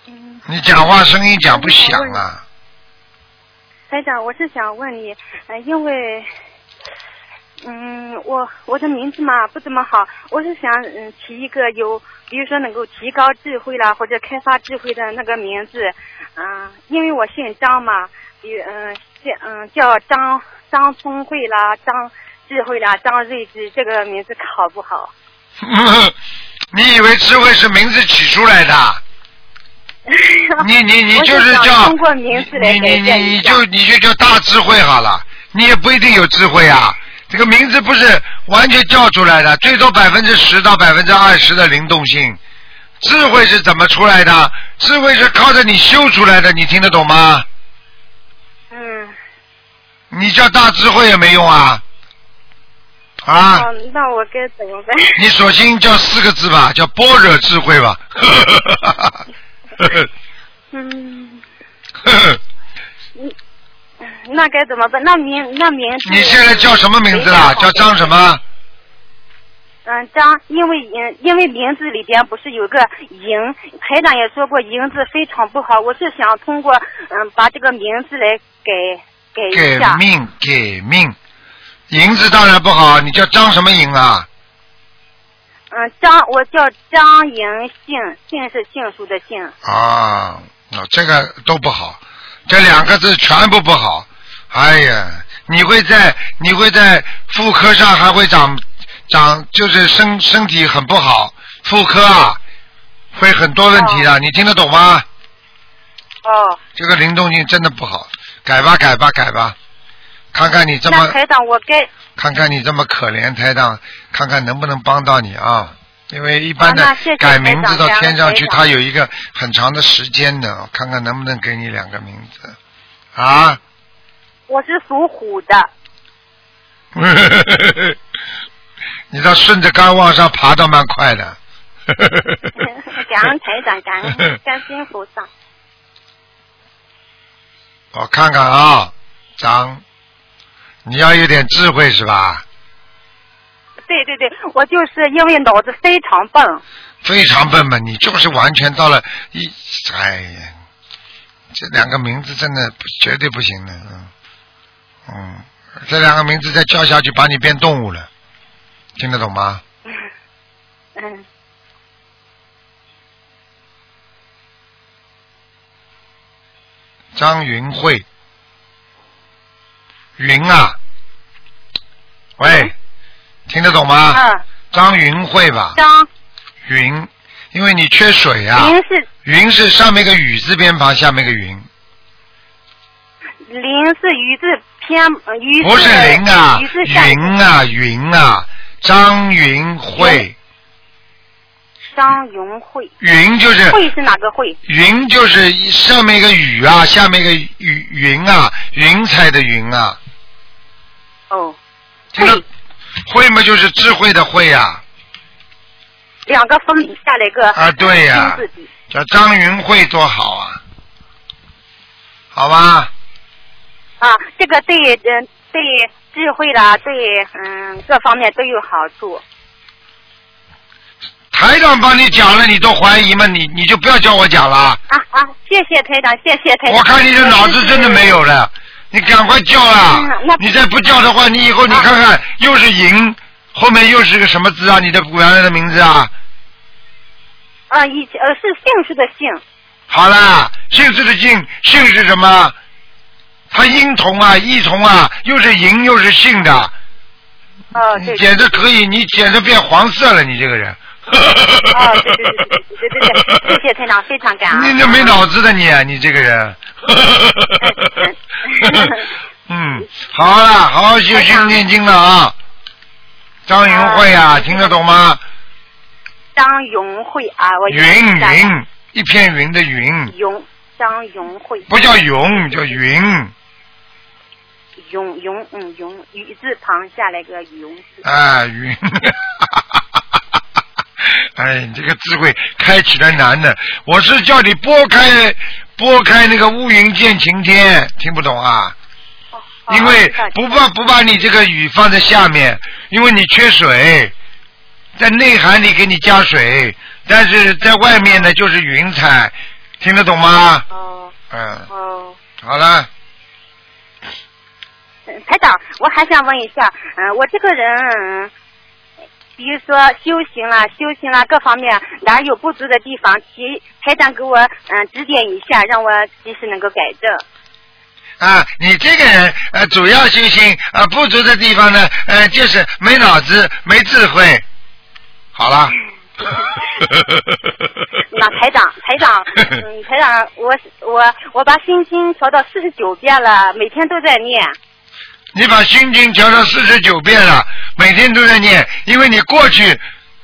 嗯。你讲话声音讲不响啊！台长，我是想问你，呃，因为，嗯，我我的名字嘛不怎么好，我是想嗯起一个有，比如说能够提高智慧啦或者开发智慧的那个名字，嗯，因为我姓张嘛，比嗯叫嗯叫张张聪慧啦，张智慧啦，张睿智，这个名字好不好？你以为智慧是名字取出来的？你你你就是叫你你你你你就你就叫大智慧好了，你也不一定有智慧啊。这个名字不是完全叫出来的，最多百分之十到百分之二十的灵动性。智慧是怎么出来的？智慧是靠着你修出来的，你听得懂吗？嗯。你叫大智慧也没用啊。啊。那我该怎么办？你索性叫四个字吧，叫般若智慧吧。嗯，那该怎么办？那名那名字？你现在叫什么名字啊？叫张什么？嗯，张，因为因因为名字里边不是有个赢，台长也说过银字非常不好。我是想通过嗯把这个名字来改改一下。改命改命，银子当然不好，你叫张什么银啊？嗯，张，我叫张银杏，杏是杏树的杏。啊，那这个都不好，这两个字全部不好。哎呀，你会在你会在妇科上还会长长，就是身身体很不好，妇科啊会很多问题的，你听得懂吗？哦。这个灵动性真的不好，改吧改吧改吧，看看你这么那台长，我该看看你这么可怜，台长，看看能不能帮到你啊？因为一般的改名字到天上去，感恩台长它有一个很长的时间的，看看能不能给你两个名字啊？我是属虎的，你倒顺着杆往上爬，倒蛮快的。感恩台长，感恩感恩菩萨。我看看啊，张，你要有点智慧是吧？对对对，我就是因为脑子非常笨。非常笨嘛，你就是完全到了一，哎呀，这两个名字真的绝对不行的，嗯，嗯，这两个名字再叫下去，把你变动物了，听得懂吗？嗯，张云慧，云啊，喂，听得懂吗？嗯。张云慧吧。张。云，因为你缺水啊。云是云是上面一个雨字边旁，下面一个云，林是雨字偏不是林啊云啊云啊，张云慧，张云慧。云就是慧是哪个慧？云就是上面一个雨啊，下面一个雨云啊，云彩的云啊，哦，听得慧嘛就是智慧的慧啊，两个风底下来个啊对呀叫张云慧多好啊，好吧，啊，这个对嗯、对智慧啦，对嗯各方面都有好处。台长帮你讲了，你都怀疑吗？你你就不要叫我讲了。啊啊，谢谢台长，谢谢台长。我看你这脑子真的没有了，你赶快叫啦！你再不叫的话，你以后你看看，又是银，后面又是个什么字啊？你的原来的名字啊？啊，以前呃是姓氏的姓，好啦，姓氏的姓，姓是什么？他音同啊，异同啊，又是银又是姓的，哦对。你简直可以，你简直变黄色了，你这个人。哦，对对对对对对对，谢谢台长，非常感恩。你这没脑子的你，你这个人。嗯，好了，好好修心念经了啊。张云慧啊，听得懂吗？张云慧啊，我云云，一片云的云，云张云慧。不叫云，叫云。云云嗯云雨字旁下来个云字。啊，云。哎，你这个智慧开起来难的。我是叫你拨开拨开那个乌云见晴天，听不懂啊？因为不把不把你这个雨放在下面，因为你缺水，在内涵里给你加水，但是在外面呢就是云彩，听得懂吗？哦。嗯。哦。好了，嗯台长，我还想问一下，嗯、我这个人，嗯比如说修行啦、修行啦各方面哪有不足的地方，提台长给我嗯、指点一下，让我及时能够改正。啊，你这个人呃，主要修行呃不足的地方呢，呃，就是没脑子、没智慧。好了。那台长，台长，嗯，台长，我我我把心经调到四十九遍了，每天都在念。你把心经调到四十九遍了，每天都在念，因为你过去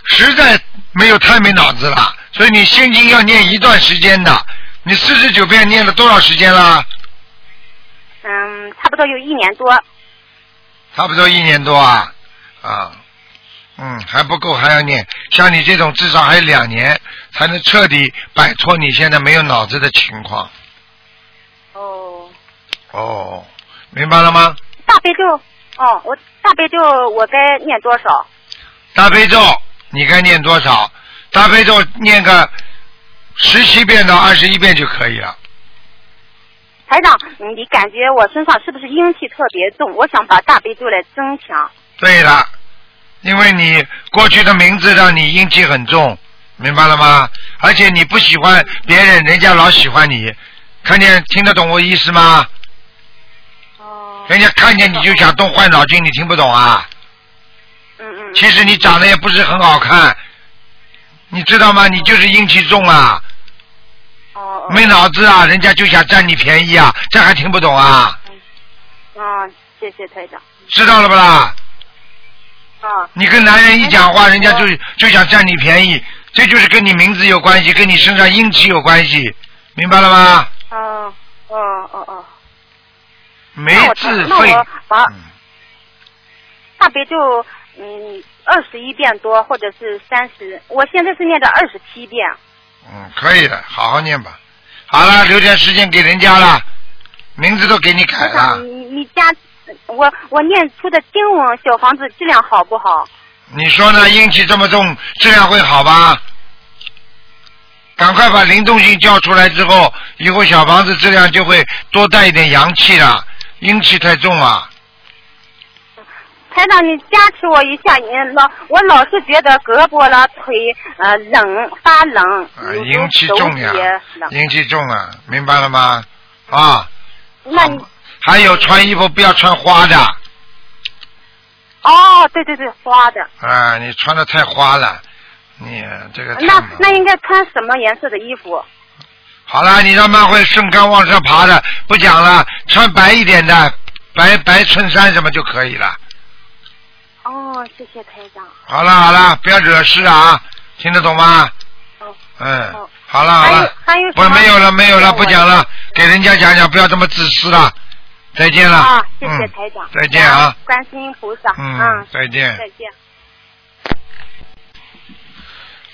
实在没有太没脑子了，所以你心经要念一段时间的。你四十九遍念了多少时间了？嗯，差不多有一年多。差不多一年多啊，啊，嗯，还不够，还要念。像你这种至少还有两年，才能彻底摆脱你现在没有脑子的情况。哦。哦，明白了吗？大悲咒，哦，我大悲咒我该念多少？大悲咒你该念多少？大悲咒念个十七遍到二十一遍就可以了。台长，嗯你感觉我身上是不是阴气特别重？我想把大悲咒来增强。对了，因为你过去的名字让你阴气很重，明白了吗？而且你不喜欢别人，人家老喜欢你，看见听得懂我意思吗？哦。人家看见你就想动坏脑筋，你听不懂啊？嗯嗯。其实你长得也不是很好看，你知道吗？你就是阴气重啊。哦。没脑子啊！人家就想占你便宜啊，这还听不懂啊？啊，谢谢台长。知道了不啦？啊。你跟男人一讲话，人家就就想占你便宜，这就是跟你名字有关系，跟你身上阴气有关系，明白了吗？哦哦哦哦。没那我自那费，我把大悲咒嗯二十一遍多，或者是三十，我现在是念的二十七遍。嗯，可以的，好好念吧。好了，留点时间给人家了，名字都给你改了。你你家我我念出的经文小房子质量好不好？你说呢？阴气这么重，质量会好吧？赶快把灵动性叫出来之后，以后小房子质量就会多带一点阳气了。阴气太重啊，台长，你加持我一下，你老我老是觉得胳膊了、腿呃冷发冷，啊有时候阴气重呀。阴气重啊，明白了吗？啊，那你还有穿衣服不要穿花的，哦，对对对，花的。啊，你穿的太花了，你这个那那应该穿什么颜色的衣服？好了，你让慢会顺杆往上爬的，不讲了，穿白一点的，白白衬衫什么就可以了。哦，谢谢台长。好了好了，不要惹事啊，听得懂吗？哦。嗯，好了好了，还有什么不没有了没有了，不讲了，给人家讲讲，不要这么自私了。再见了。啊，谢谢嗯台长。再见啊。观世音菩萨。嗯嗯。再见再见。